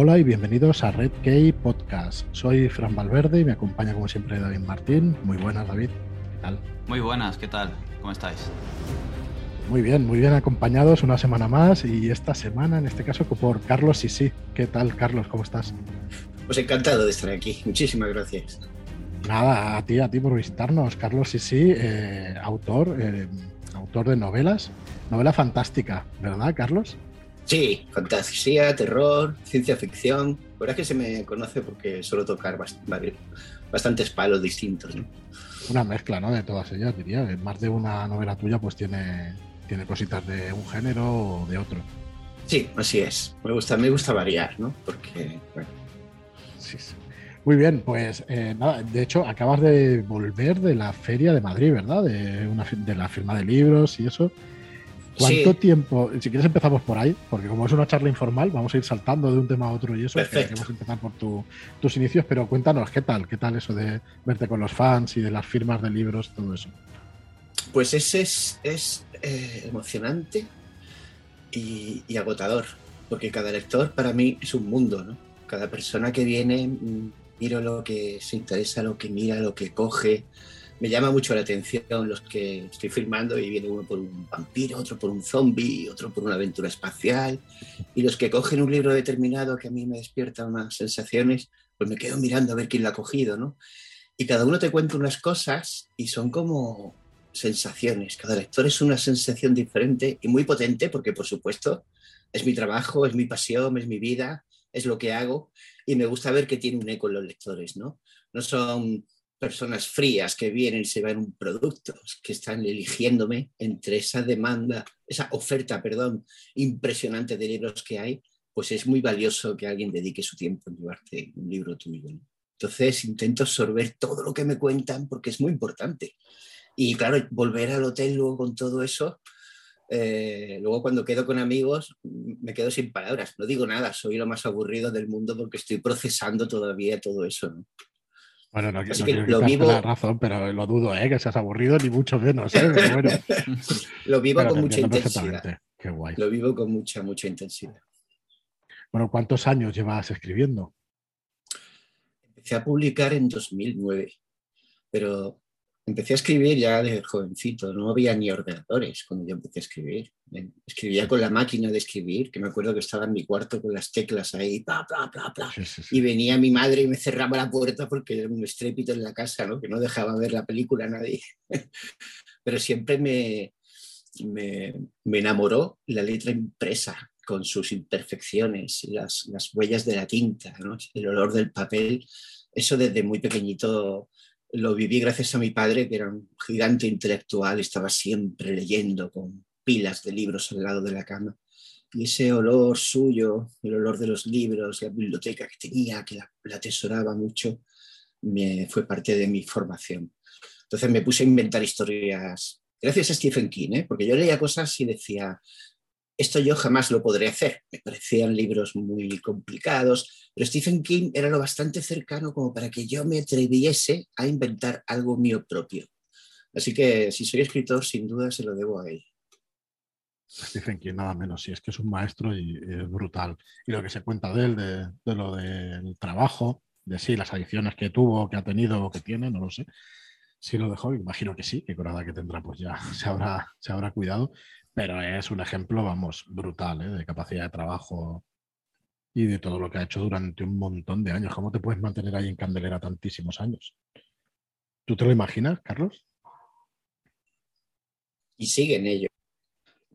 Hola y bienvenidos a Red Key Podcast. Soy Fran Valverde y me acompaña como siempre David Martín. Muy buenas, David. ¿Qué tal? Muy buenas, ¿qué tal? ¿Cómo estáis? Muy bien, muy bien acompañados una semana más y esta semana en este caso por Carlos Sisi. ¿Qué tal, Carlos? ¿Cómo estás? Pues encantado de estar aquí. Muchísimas gracias. Nada, a ti, a ti por visitarnos. Carlos Sisi, eh, autor, eh, autor de novelas, novela fantástica, ¿verdad, Carlos? Sí, fantasía, terror, ciencia ficción. La verdad es que se me conoce porque suelo tocar bastantes palos distintos. Una mezcla, ¿no? De todas ellas, diría. Más de una novela tuya, pues tiene, tiene cositas de un género o de otro. Sí, así es. Me gusta, me gusta variar, ¿no? Porque, bueno. Sí, sí. Muy bien, pues eh, nada, de hecho acabas de volver de la feria de Madrid, ¿verdad? De, una, de la firma de libros y eso. ¿Cuánto tiempo? Si quieres empezamos por ahí, porque como es una charla informal, vamos a ir saltando de un tema a otro y eso. Queremos empezar por tus inicios, pero cuéntanos, ¿qué tal? ¿Qué tal eso de verte con los fans y de las firmas de libros, todo eso? Pues ese es, es eh, emocionante y, y, agotador, porque cada lector para mí es un mundo, ¿no? Cada persona que viene, mm, miro lo que se interesa, lo que mira, lo que coge, me llama mucho la atención los que estoy filmando y viene uno por un vampiro, otro por un zombie, otro por una aventura espacial. Y los que cogen un libro determinado que a mí me despierta unas sensaciones, pues me quedo mirando a ver quién lo ha cogido, ¿no? Y cada uno te cuenta unas cosas y son como sensaciones. Cada lector es una sensación diferente y muy potente porque, por supuesto, es mi trabajo, es mi pasión, es mi vida, es lo que hago y me gusta ver que tiene un eco en los lectores, ¿no? No son personas frías que vienen y se ven un producto, que están eligiéndome entre esa demanda, esa oferta, perdón, impresionante de libros que hay, pues es muy valioso que alguien dedique su tiempo en llevarte un libro tuyo. Entonces intento absorber todo lo que me cuentan porque es muy importante. Y claro, volver al hotel luego con todo eso, eh, luego cuando quedo con amigos me quedo sin palabras, no digo nada, soy lo más aburrido del mundo porque estoy procesando todavía todo eso. ¿no? Bueno, no, quiero lo vivo... la razón, pero lo dudo, ¿eh? que seas aburrido, ni mucho menos. ¿eh? bueno. lo vivo con mucha intensidad. Qué guay. Lo vivo con mucha, mucha intensidad. Bueno, ¿cuántos años llevas escribiendo? Empecé a publicar en 2009, pero empecé a escribir ya de jovencito, no había ni ordenadores cuando yo empecé a escribir. Escribía con la máquina de escribir, que me acuerdo que estaba en mi cuarto con las teclas ahí, bla, bla, bla, bla. Y venía mi madre y me cerraba la puerta porque era un estrépito en la casa, ¿no? que no dejaba ver la película a nadie. Pero siempre me, me, me, enamoró la letra impresa con sus imperfecciones, las, las huellas de la tinta, ¿no? el olor del papel. Eso desde muy pequeñito lo viví gracias a mi padre, que era un gigante intelectual, estaba siempre leyendo con pilas de libros al lado de la cama. Y ese olor suyo, el olor de los libros, la biblioteca que tenía, que la, atesoraba mucho, me, fue parte de mi formación. Entonces me puse a inventar historias, gracias a Stephen King, ¿eh? porque yo leía cosas y decía, esto yo jamás lo podré hacer. Me parecían libros muy complicados, pero Stephen King era lo bastante cercano como para que yo me atreviese a inventar algo mío propio. Así que si soy escritor, sin duda se lo debo a él. Stephen King, nada menos, sí, es que es un maestro y, es brutal. Y lo que se cuenta de él, de, lo del trabajo, de sí, las adicciones que tuvo, que ha tenido o que tiene, no lo sé. Si lo dejó, imagino que sí, que con que tendrá, pues ya se habrá, se habrá cuidado. Pero es un ejemplo, vamos, brutal, ¿eh? de capacidad de trabajo y de todo lo que ha hecho durante un montón de años. ¿Cómo te puedes mantener ahí en Candelera tantísimos años? ¿Tú te lo imaginas, Carlos? Y sigue en ello.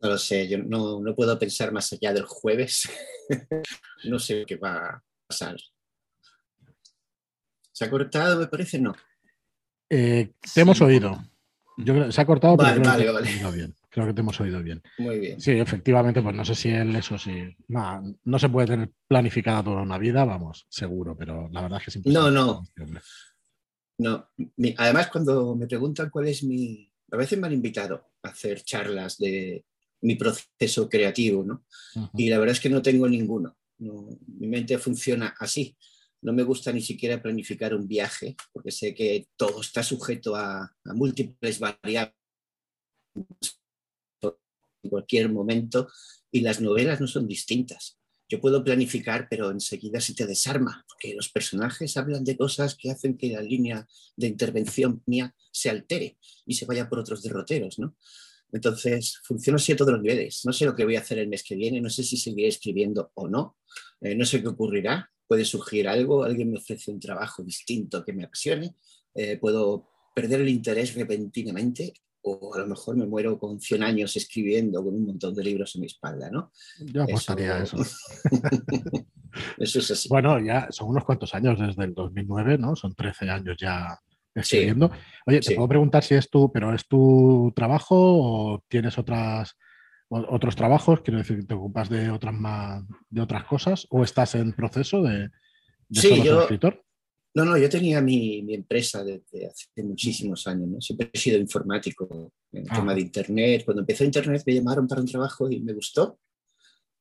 No lo sé, yo no, puedo pensar más allá del jueves. no sé qué va a pasar. ¿Se ha cortado, me parece? No. Eh, te hemos oído. Yo se ha cortado, pero vale, vale. bien. Creo que te hemos oído bien. Muy bien. Sí, efectivamente, pues no sé si él, eso sí. No, no se puede tener planificada toda una vida, vamos, seguro, pero la verdad es que es No, no. No. Además, cuando me preguntan cuál es mi. A veces me han invitado a hacer charlas de mi proceso creativo, ¿no? Y la verdad es que no tengo ninguno. mi mente funciona así. No me gusta ni siquiera planificar un viaje, porque sé que todo está sujeto a, a múltiples variables cualquier momento y las novelas no son distintas. yo puedo planificar, pero enseguida se te desarma, porque los personajes hablan de cosas que hacen que la línea de intervención mía se altere y se vaya por otros derroteros, ¿no? Entonces, funciona así a todos los niveles. No sé lo que voy a hacer el mes que viene, no sé si seguiré escribiendo o no, eh, no sé qué ocurrirá, puede surgir algo, alguien me ofrece un trabajo distinto que me apasione, eh, puedo perder el interés repentinamente o a lo mejor me muero con 100 años escribiendo con un montón de libros en mi espalda, ¿no? Yo apostaría eso. eso. eso es así. Bueno, ya son unos cuantos años desde el 2009, ¿no? Son 13 años ya escribiendo. Oye, te puedo preguntar si es tu, pero ¿es tu trabajo o tienes otras otros trabajos? Quiero decir, ¿te ocupas de otras más, de otras cosas o estás en proceso de, de sí, yo, escritor? No, no, yo tenía mi, empresa desde hace muchísimos años, ¿no? Siempre he sido informático en ah. tema de Internet. Cuando empezó Internet me llamaron para un trabajo y me gustó.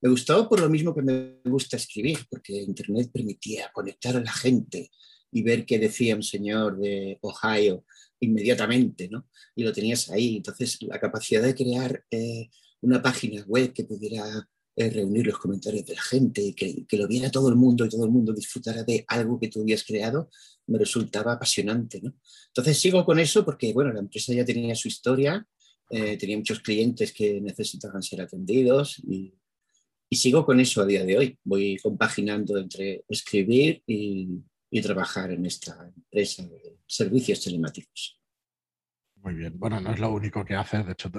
Me gustó por lo mismo que me gusta escribir, porque Internet permitía conectar a la gente y ver qué decía un señor de Ohio inmediatamente, ¿no? Y lo tenías ahí. Entonces, la capacidad de crear eh, una página web que pudiera reunir los comentarios de la gente y que, lo viera todo el mundo y todo el mundo disfrutara de algo que tú habías creado, me resultaba apasionante. ¿no? Entonces sigo con eso porque bueno, la empresa ya tenía su historia, eh, tenía muchos clientes que necesitaban ser atendidos y, sigo con eso a día de hoy. Voy compaginando entre escribir y trabajar en esta empresa de servicios telemáticos. Muy bien. Bueno, no es lo único que hace. De hecho,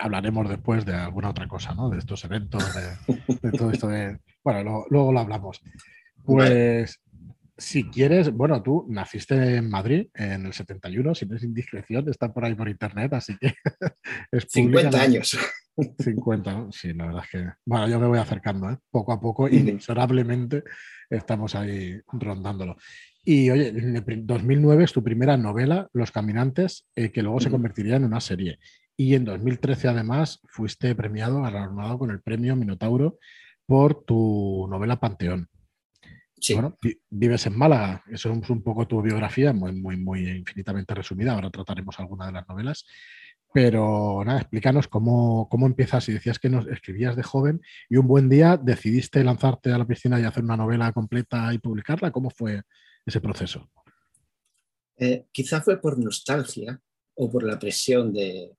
hablaremos después de alguna otra cosa, ¿no? De estos eventos, de, todo esto de. Bueno, luego lo hablamos. Pues, si quieres, bueno, tú naciste en Madrid en el 71, si no es indiscreción, está por ahí por internet, así que es 50 años. 50, ¿no? Sí, la verdad es que. Bueno, yo me voy acercando, ¿eh? Poco a poco, inexorablemente estamos ahí rondándolo. Y oye, en 2009 es tu primera novela, Los Caminantes, eh, que luego se convertiría en una serie. Y en 2013 además fuiste premiado, galardonado con el premio Minotauro por tu novela Panteón. Sí. Bueno, vives en Málaga, eso es un poco tu biografía, muy, muy, muy infinitamente resumida. Ahora trataremos alguna de las novelas. Pero nada, explícanos cómo, cómo empiezas. Y decías que nos escribías de joven y un buen día decidiste lanzarte a la piscina y hacer una novela completa y publicarla. ¿Cómo fue ese proceso? Eh, quizá fue por nostalgia o por la presión de,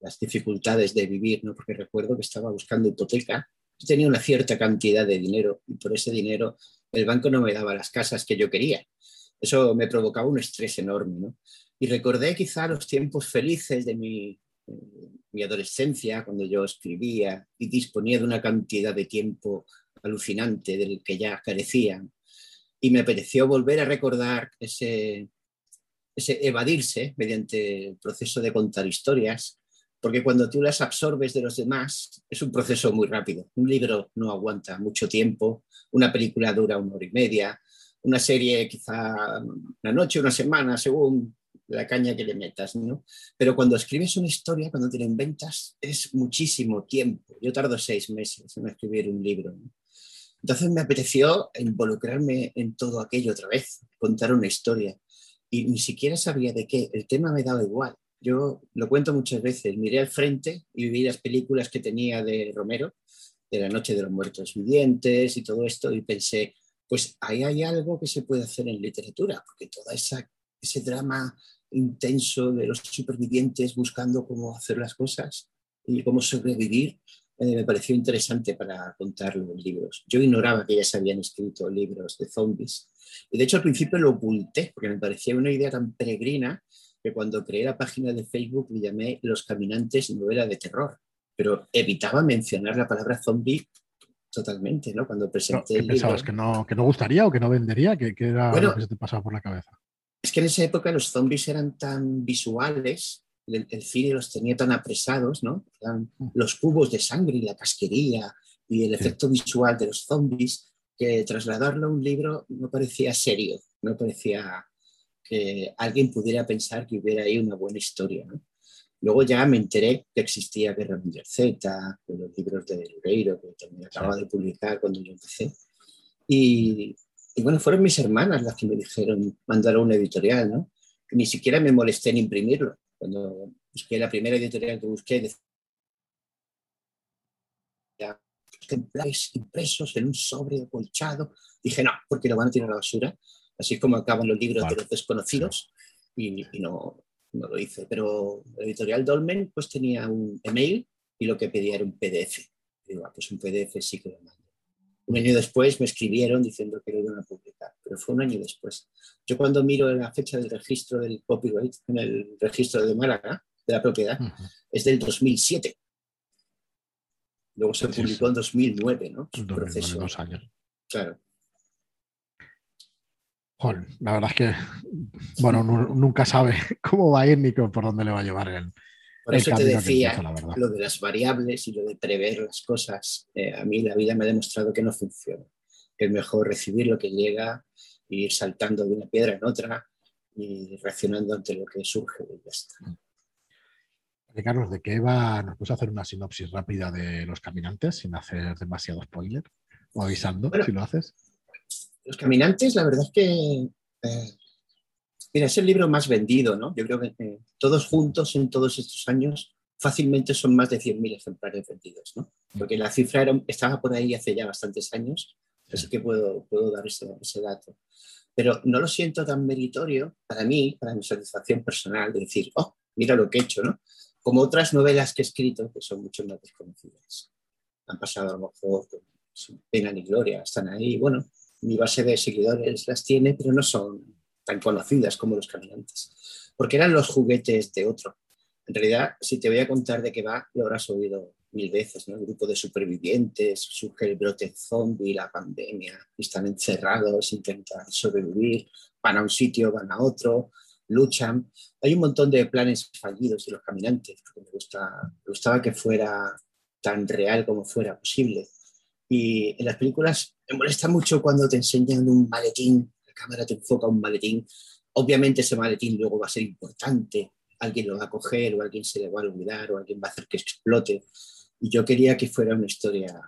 las dificultades de vivir, ¿no? porque recuerdo que estaba buscando hipoteca, tenía una cierta cantidad de dinero y por ese dinero el banco no me daba las casas que yo quería. Eso me provocaba un estrés enorme. ¿no? Y recordé quizá los tiempos felices de mi, mi adolescencia, cuando yo escribía y disponía de una cantidad de tiempo alucinante del que ya carecía y me pareció volver a recordar ese, ese evadirse mediante el proceso de contar historias, porque cuando tú las absorbes de los demás es un proceso muy rápido. Un libro no aguanta mucho tiempo, una película dura una hora y media, una serie quizá una noche, una semana, según la caña que le metas, ¿no? Pero cuando escribes una historia, cuando te la inventas, es muchísimo tiempo. Yo tardo seis meses en escribir un libro. ¿no? Entonces me apeteció involucrarme en todo aquello otra vez, contar una historia. Y ni siquiera sabía de qué, el tema me daba igual. Yo lo cuento muchas veces, miré al frente y vi las películas que tenía de Romero, de La Noche de los Muertos Vivientes y todo esto, y pensé, pues ahí hay algo que se puede hacer en literatura, porque todo esa, ese drama intenso de los supervivientes buscando cómo hacer las cosas y cómo sobrevivir, eh, me pareció interesante para contarlo en libros. Yo ignoraba que ya se habían escrito libros de zombies. Y de hecho al principio lo oculté porque me parecía una idea tan peregrina que cuando creé la página de Facebook le llamé Los Caminantes novela de terror. Pero evitaba mencionar la palabra zombie totalmente, ¿no? Cuando presenté ¿Qué pensabas? ¿Que no, ¿Que no gustaría o que no vendería? ¿Qué, era lo que se te pasaba por la cabeza? Es que en esa época los zombies eran tan visuales el, cine los tenía tan apresados, ¿no? Mm. los cubos de sangre y la casquería y el efecto visual de los zombies, que trasladarlo a un libro no parecía serio, no parecía que alguien pudiera pensar que hubiera ahí una buena historia. Luego ya me enteré que existía Guerra Mundial Z, los libros de Ribeiro, que también acababa de publicar cuando yo empecé. Y, y, bueno, fueron mis hermanas las que me dijeron, mandaron una editorial, ¿no? Que ni siquiera me molesté en imprimirlo. Cuando busqué la primera editorial que busqué, ejemplares impresos en un sobre colchado. Dije, no, porque lo van a tirar a la basura, así como acaban los libros de los desconocidos, y, no, no, lo hice. Pero la editorial Dolmen pues tenía un email y lo que pedía era un PDF. Digo, ah, pues un PDF sí que lo mando. Un año después me escribieron diciendo que lo iban a publicar, pero fue un año después. Yo cuando miro la fecha del registro del copyright en el registro de Málaga, de la propiedad, es del 2007. Luego se publicó en 2009, ¿no? proceso. Dos años. Claro. la verdad es que, bueno, nunca sabe cómo va a ir ni por dónde le va a llevar el. Por eso te decía lo de las variables y lo de prever las cosas. Eh, a mí la vida me ha demostrado que no funciona. Es mejor recibir lo que llega e ir saltando de una piedra en otra y reaccionando ante lo que surge y ya está. Carlos, ¿de qué va? ¿Nos puedes hacer una sinopsis rápida de Los Caminantes sin hacer demasiado spoiler? O avisando si lo haces. Los Caminantes, la verdad es que. Eh, mira, es el libro más vendido, ¿no? Yo creo que eh, todos juntos en todos estos años fácilmente son más de 100.000 ejemplares vendidos, ¿no? Porque la cifra estaba por ahí hace ya bastantes años, así que puedo, dar ese, ese dato. Pero no lo siento tan meritorio para mí, para mi satisfacción personal, de decir, oh, mira lo que he hecho, ¿no? como otras novelas que he escrito, que son mucho más desconocidas. Han pasado a lo mejor sin pena ni gloria, están ahí. Bueno, mi base de seguidores las tiene, pero no son tan conocidas como los caminantes, porque eran los juguetes de otro. En realidad, si te voy a contar de qué va, lo habrás oído mil veces, ¿no? El grupo de supervivientes, surge el brote zombie, la pandemia, están encerrados, intentan sobrevivir, van a un sitio, van a otro, luchan. Hay un montón de planes fallidos de los caminantes, porque me, gusta, gustaba que fuera tan real como fuera posible. Y en las películas me molesta mucho cuando te enseñan un maletín, la cámara te enfoca un maletín. Obviamente ese maletín luego va a ser importante, alguien lo va a coger o alguien se le va a olvidar o alguien va a hacer que explote. Y yo quería que fuera una historia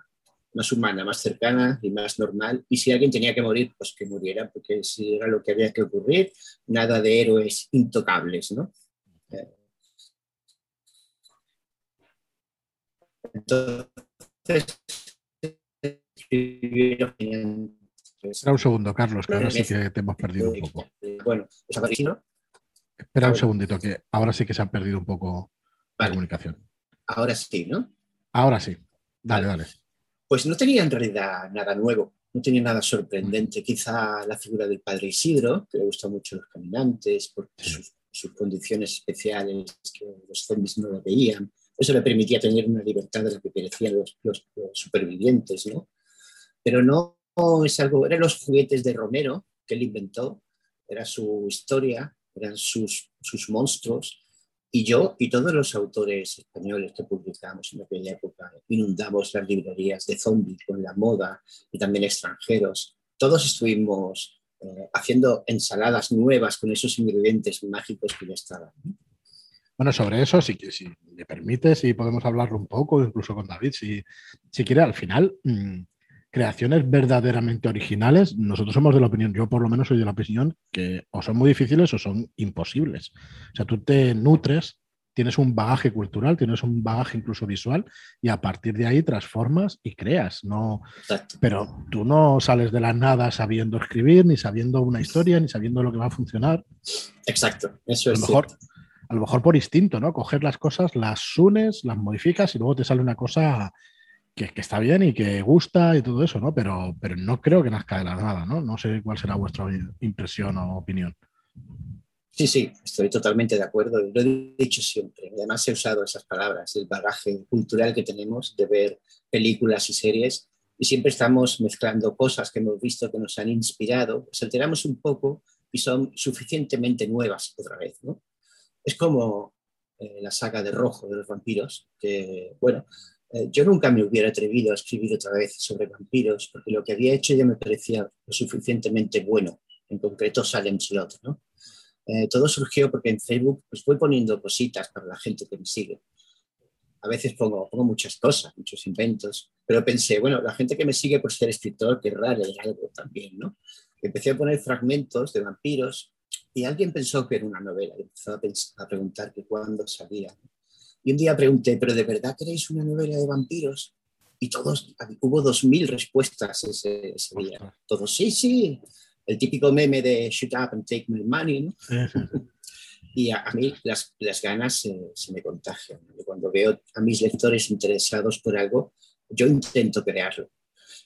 más humana, más cercana y más normal. Y si alguien tenía que morir, pues que muriera, porque si era lo que había que ocurrir, nada de héroes intocables, ¿no? Entonces, Espera un segundo, Carlos, que ahora sí que te hemos perdido un poco. Bueno, ¿no? Espera un segundito, que ahora sí que se ha perdido un poco la comunicación. Ahora sí, ¿no? Ahora sí. Dale, dale pues no tenía en realidad nada nuevo, no tenía nada sorprendente. Quizá la figura del padre Isidro, que le gusta mucho a los caminantes, por sus, condiciones especiales, que los zombies no lo veían. Eso le permitía tener una libertad de la que perecían los, supervivientes, ¿no? Pero no es algo, eran los juguetes de Romero que él inventó, era su historia, eran sus, sus monstruos, y yo y todos los autores españoles que publicamos en aquella época inundamos las librerías de zombies con la moda y también extranjeros. Todos estuvimos eh, haciendo ensaladas nuevas con esos ingredientes mágicos que ya estaban. Bueno, sobre eso, si, si me permites, si podemos hablarlo un poco, incluso con David, si, si quiere, al final, mm, creaciones verdaderamente originales, nosotros somos de la opinión, yo por lo menos soy de la opinión, que o son muy difíciles o son imposibles. O sea, tú te nutres, tienes un bagaje cultural, tienes un bagaje incluso visual y a partir de ahí transformas y creas. No, pero tú no sales de la nada sabiendo escribir, ni sabiendo una historia, ni sabiendo lo que va a funcionar. Exacto, eso es. A lo mejor, a lo mejor por instinto, ¿no? Coger las cosas, las unes, las modificas y luego te sale una cosa que, está bien y que gusta y todo eso, ¿no? Pero, pero no creo que nazca de la nada, ¿no? No sé cuál será vuestra impresión o opinión. Sí, sí, estoy totalmente de acuerdo. Lo he dicho siempre. Además he usado esas palabras, el bagaje cultural que tenemos de ver películas y series y siempre estamos mezclando cosas que hemos visto que nos han inspirado, nos alteramos un poco y son suficientemente nuevas otra vez, ¿no? Es como eh, la saga de Rojo de los vampiros, que, bueno, eh, yo nunca me hubiera atrevido a escribir otra vez sobre vampiros, porque lo que había hecho ya me parecía lo suficientemente bueno, en concreto Salem Slot. ¿no? Eh, todo surgió porque en Facebook pues, voy poniendo cositas para la gente que me sigue. A veces pongo, pongo muchas cosas, muchos inventos, pero pensé, bueno, la gente que me sigue por ser escritor querrá leer algo también, ¿no? Empecé a poner fragmentos de vampiros y alguien pensó que era una novela, empezó a, a preguntar que cuándo salía. Y un día pregunté, ¿pero de verdad queréis una novela de vampiros? y todos, hubo 2.000 respuestas ese, día. Todos, sí, sí, el típico meme de shut up and take my money, ¿no? y a, mí las, las ganas se me contagian. Cuando veo a mis lectores interesados por algo, yo intento crearlo.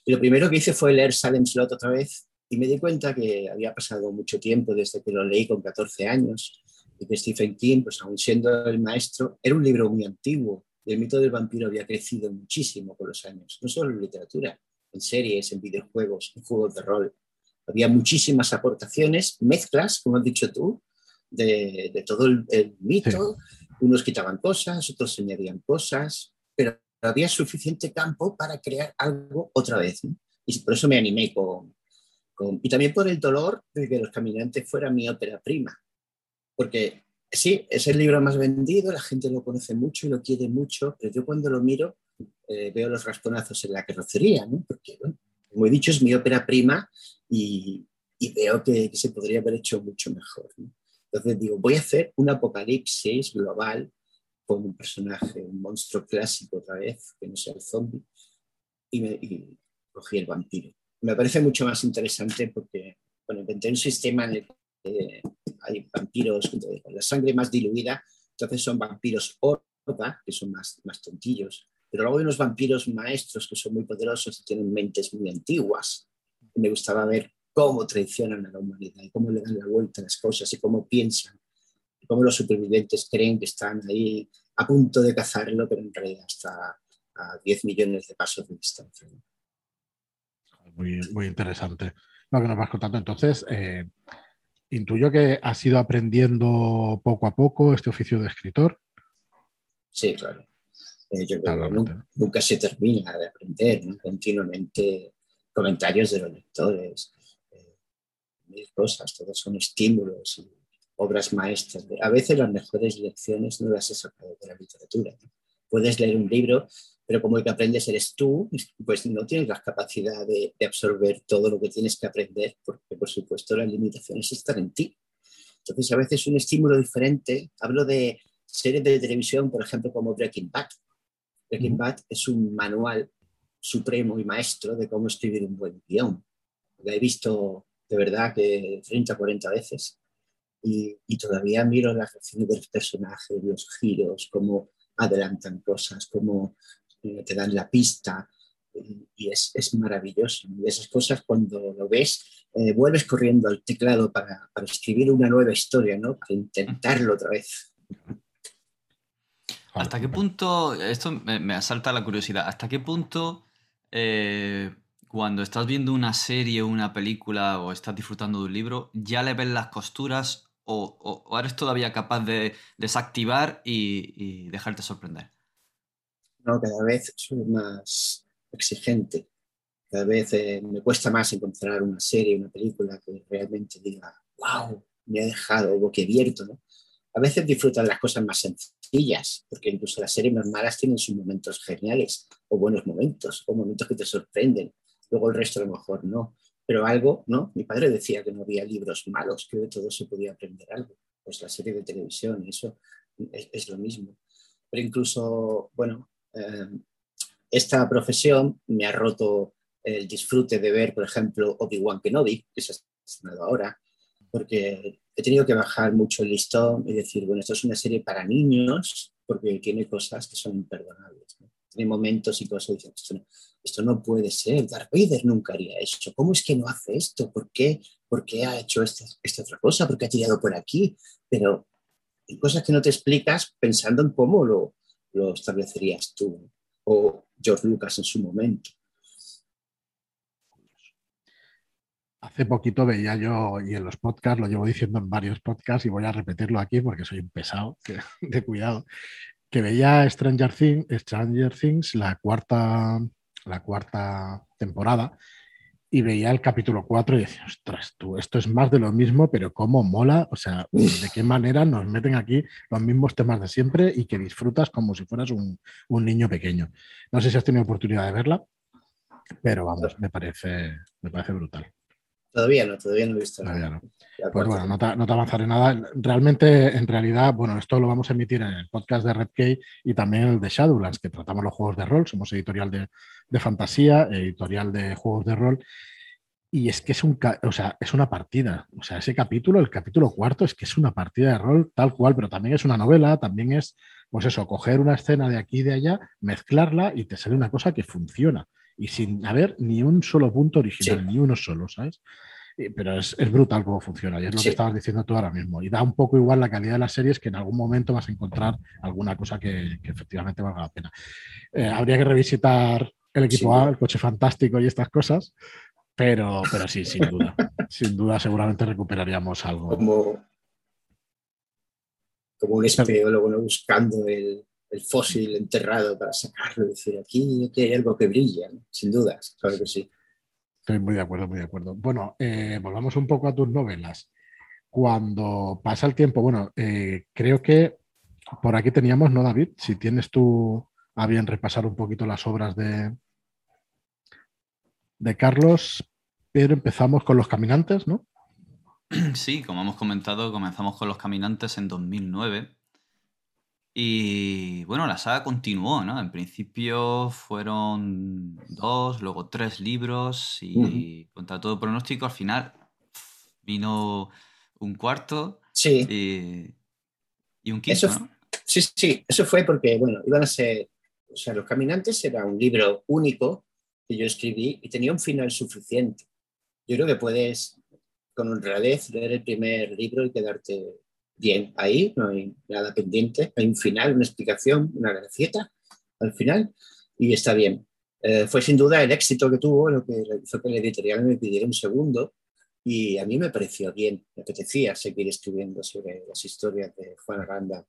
Y lo primero que hice fue leer Salem Slot otra vez y me di cuenta que había pasado mucho tiempo desde que lo leí con 14 años y que Stephen King, pues aún siendo el maestro, era un libro muy antiguo y el mito del vampiro había crecido muchísimo con los años, no solo en literatura, en series, en videojuegos, en juegos de rol. Había muchísimas aportaciones, mezclas, como has dicho tú, de, todo el, mito. Unos quitaban cosas, otros añadían cosas, pero había suficiente campo para crear algo otra vez. Y por eso me animé con, con, Y también por el dolor de que Los Caminantes fuera mi ópera prima. Porque sí, es el libro más vendido, la gente lo conoce mucho y lo quiere mucho, pero yo cuando lo miro eh, veo los rasponazos en la carrocería, ¿no? Porque, bueno, como he dicho, es mi ópera prima y, y veo que, se podría haber hecho mucho mejor. Entonces digo, voy a hacer un apocalipsis global con un personaje, un monstruo clásico otra vez, que no sea el zombie, y, me, cogí el vampiro. Me parece mucho más interesante porque, bueno, inventé un sistema en el que hay vampiros con la sangre más diluida, entonces son vampiros horda, que son más, más tontillos, pero luego hay unos vampiros maestros que son muy poderosos y tienen mentes muy antiguas. Me gustaba ver cómo traicionan a la humanidad y cómo le dan la vuelta a las cosas y cómo piensan, y cómo los supervivientes creen que están ahí a punto de cazarlo, pero en realidad está a 10 millones de pasos de distancia. Muy, muy interesante lo que nos vas contando. Entonces, eh, intuyo que has ido aprendiendo poco a poco este oficio de escritor. Sí, claro. Eh, yo creo nunca, nunca, se termina de aprender, continuamente comentarios de los lectores, mil cosas, todos son estímulos y obras maestras. A veces las mejores lecciones no las he sacado de la literatura. Puedes leer un libro, pero como el que aprendes eres tú, pues no tienes la capacidad de, absorber todo lo que tienes que aprender, porque por supuesto las limitaciones están en ti. Entonces a veces un estímulo diferente, hablo de series de televisión, por ejemplo, como Breaking Bad. Breaking Bad es un manual supremo y maestro de cómo escribir un buen guion. La he visto de verdad que 30, 40 veces. Y, todavía miro las reacciones del personaje, los giros, cómo adelantan cosas, cómo te dan la pista. Y, es, es, maravilloso. Y esas cosas, cuando lo ves, eh, vuelves corriendo al teclado para, para, escribir una nueva historia, ¿no? para intentarlo otra vez. ¿Hasta qué punto, esto me, asalta la curiosidad, hasta qué punto eh, cuando estás viendo una serie o una película o estás disfrutando de un libro, ya le ves las costuras o, eres todavía capaz de desactivar y, dejarte sorprender? No, cada vez soy más exigente. Cada vez eh, me cuesta más encontrar una serie, una película que realmente diga, wow, me ha dejado boquiabierto. ¿no? A veces disfrutan las cosas más sencillas, porque incluso las series más malas tienen sus momentos geniales, o buenos momentos, o momentos que te sorprenden luego el resto a lo mejor no. Pero algo, ¿no? Mi padre decía que no había libros malos, que de todo se podía aprender algo. Pues la serie de televisión, eso es, lo mismo. Pero incluso, bueno, esta profesión me ha roto el disfrute de ver, por ejemplo, Obi-Wan Kenobi, que se ha estrenado ahora, porque he tenido que bajar mucho el listón y decir, bueno, esto es una serie para niños, porque tiene cosas que son imperdonables. Tiene momentos y cosas que dicen, esto no puede ser, Darth Vader nunca haría eso, ¿cómo es que no hace esto? ¿Por qué, ¿Por qué ha hecho esta, esta otra cosa? ¿Por qué ha tirado por aquí? Pero hay cosas que no te explicas pensando en cómo lo, lo establecerías tú o George Lucas en su momento. Hace poquito veía yo, y en los podcasts, lo llevo diciendo en varios podcasts y voy a repetirlo aquí porque soy un pesado, de cuidado, que veía Stranger Things, Stranger Things la cuarta la cuarta temporada, y veía el capítulo 4 y decía, ostras, tú, esto es más de lo mismo, pero cómo mola, o sea, de qué manera nos meten aquí los mismos temas de siempre y que disfrutas como si fueras un, niño pequeño. No sé si has tenido oportunidad de verla, pero vamos, me parece, me parece brutal. Todavía no, todavía no he visto Todavía no. Pues bueno, no te, no te avanzaré nada. Realmente, en realidad, bueno, esto lo vamos a emitir en el podcast de Red Key y también en el de Shadowlands, que tratamos los juegos de rol. Somos editorial de, de fantasía, editorial de juegos de rol. Y es que es, un, o sea, es una partida. O sea, ese capítulo, el capítulo cuarto, es que es una partida de rol tal cual, pero también es una novela, también es, pues eso, coger una escena de aquí y de allá, mezclarla y te sale una cosa que funciona. Y sin haber ni un solo punto original, Sí. ni uno solo, ¿sabes? Pero es, es brutal cómo funciona y es lo Sí. que estabas diciendo tú ahora mismo. Y da un poco igual la calidad de las series que en algún momento vas a encontrar alguna cosa que, que efectivamente valga la pena. Eh, habría que revisitar el equipo Sí. A, el coche fantástico y estas cosas, pero, pero sí, sin duda. sin duda, seguramente recuperaríamos algo. Como, como un espeólogo ¿no? buscando el, el fósil enterrado para sacarlo y decir aquí, aquí hay algo que brilla, ¿no? sin dudas, claro que sí. Estoy muy de acuerdo, muy de acuerdo. Bueno, eh, volvamos un poco a tus novelas. Cuando pasa el tiempo, bueno, eh, creo que por aquí teníamos, ¿no, David? Si tienes tú a bien repasar un poquito las obras de, de Carlos, pero empezamos con Los Caminantes, ¿no? Sí, como hemos comentado, comenzamos con Los Caminantes en 2009. Y bueno, la saga continuó, ¿no? En principio fueron dos, luego tres libros y contra todo pronóstico, al final vino un cuarto Sí, y, y un quinto, Eso ¿no? sí, sí, eso fue porque, bueno, iban a ser, o sea, Los Caminantes era un libro único que yo escribí y tenía un final suficiente. Yo creo que puedes, con honradez, leer el primer libro y quedarte bien ahí, no hay nada pendiente, hay un final, una explicación, una gracieta al final y está bien. Eh, fue sin duda el éxito que tuvo lo que hizo que la editorial me pidiera un segundo y a mí me pareció bien, me apetecía seguir escribiendo sobre las historias de Juan Aranda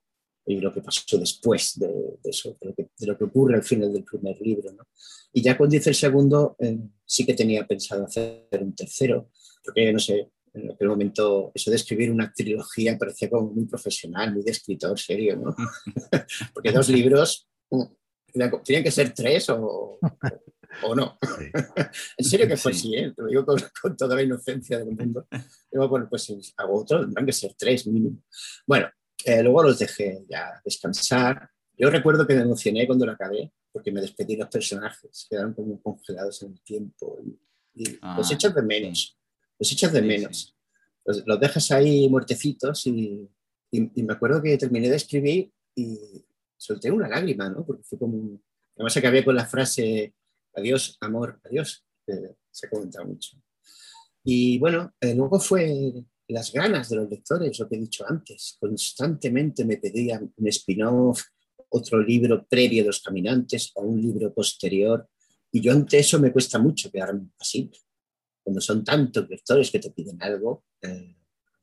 y lo que pasó después de, de eso, de lo, que, de lo, que, ocurre al final del primer libro. ¿no? Y ya cuando hice el segundo, eh, sí que tenía pensado hacer un tercero, porque no sé, en aquel momento eso de escribir una trilogía parecía como muy profesional, muy de escritor serio, ¿no? porque dos libros, tenían que ser tres o, o no. Sí. en serio que fue sí. así, ¿eh? te lo digo con, con, toda la inocencia del mundo. Digo, bueno, pues hago otro, tendrán que ser tres mínimo. Bueno, eh, luego los dejé ya descansar. Yo recuerdo que me emocioné cuando lo acabé, porque me despedí de los personajes, quedaron como congelados en el tiempo y, y ah, los echas de menos, los echas de menos. Los, los, dejas ahí muertecitos y, y, y, me acuerdo que terminé de escribir y solté una lágrima, ¿no? Porque fue como... Además acabé con la frase adiós, amor, adiós, que se ha comentado mucho. Y bueno, eh, luego fue las ganas de los lectores, lo que he dicho antes. Constantemente me pedían un spin-off, otro libro previo de los caminantes o un libro posterior. Y yo ante eso me cuesta mucho quedarme pasivo. Cuando son tantos lectores que te piden algo, eh,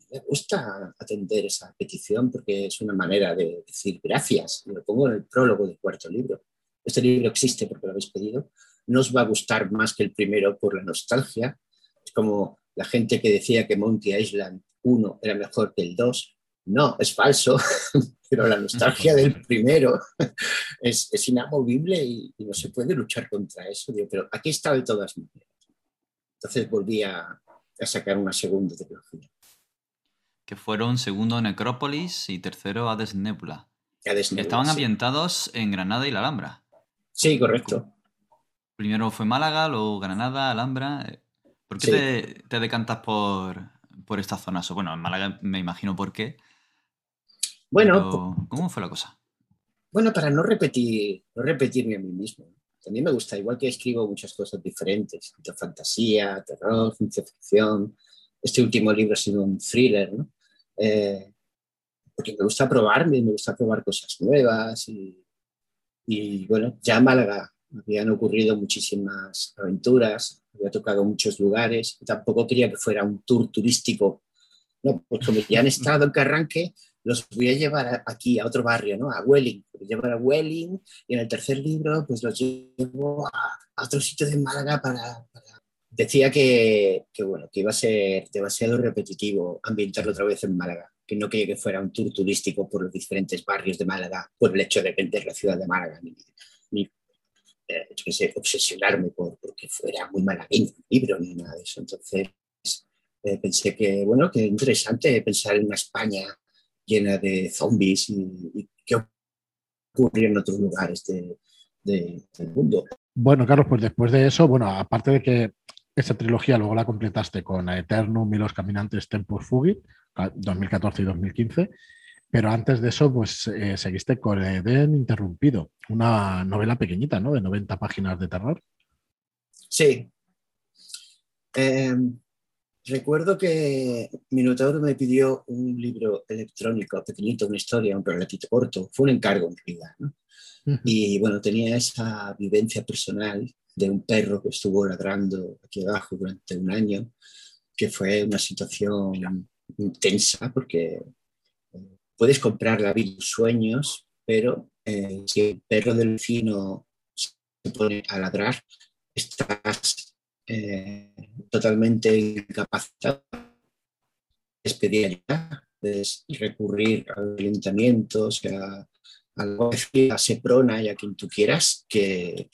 me gusta atender esa petición porque es una manera de decir gracias. Lo pongo en el prólogo del cuarto libro. Este libro existe porque lo habéis pedido. No os va a gustar más que el primero por la nostalgia. Es como la gente que decía que Monkey Island 1 era mejor que el 2. No, es falso, pero la nostalgia del primero es, inamovible y, y, no se puede luchar contra eso. Pero aquí está de todas maneras. Entonces volví a, a sacar una segunda trilogía. Que fueron segundo Necrópolis y tercero Hades Nebula. Hades Nebula Estaban sí. ambientados en Granada y la Alhambra. Sí, correcto. Primero fue Málaga, luego Granada, Alhambra. ¿Por qué sí. te, te, decantas por, por estas zonas? Bueno, en Málaga me imagino por qué. Bueno, Pero, ¿cómo fue la cosa? Bueno, para no repetir, no repetirme a mí mismo. También me gusta, igual que escribo muchas cosas diferentes, de fantasía, terror, ciencia ficción. Este último libro ha sido un thriller, ¿no? Eh, porque me gusta probarme, me gusta probar cosas nuevas y, y bueno, ya en Málaga habían ocurrido muchísimas aventuras, había tocado muchos lugares, tampoco quería que fuera un tour turístico, no, pues como ya han estado en Carranque, los voy a llevar aquí a otro barrio, ¿no? A Welling, los llevo a Welling y en el tercer libro pues los llevo a, a otro sitio de Málaga para... para... Decía que, que, bueno, que iba a ser demasiado repetitivo ambientarlo otra vez en Málaga, que no quería que fuera un tour turístico por los diferentes barrios de Málaga por el hecho de vender la ciudad de Málaga, ni, ni eh, sé, obsesionarme por porque fuera muy malagueño el libro ni nada de eso. Entonces, eh, pensé que, bueno, que interesante pensar en una España llena de zombies y, qué ocurría en otros lugares del mundo. Bueno, Carlos, pues después de eso, bueno, aparte de que esa trilogía luego la completaste con Eternum y los Caminantes Tempus Fugit, 2014 y 2015, pero antes de eso, pues eh, seguiste con Eden Interrumpido, una novela pequeñita, ¿no? De 90 páginas de terror. Sí. Em, recuerdo que Minotauro me pidió un libro electrónico pequeñito, una historia, un relatito corto. Fue un encargo en realidad, ¿no? Y bueno, tenía esa vivencia personal de un perro que estuvo ladrando aquí abajo durante un año, que fue una situación intensa porque puedes comprar la vida sueños, pero eh, si el perro del vecino se pone a ladrar, estás eh, totalmente incapacitado. Pedir ayuda, es recurrir al ayuntamiento, a, a la a Seprona y a quien tú quieras, que,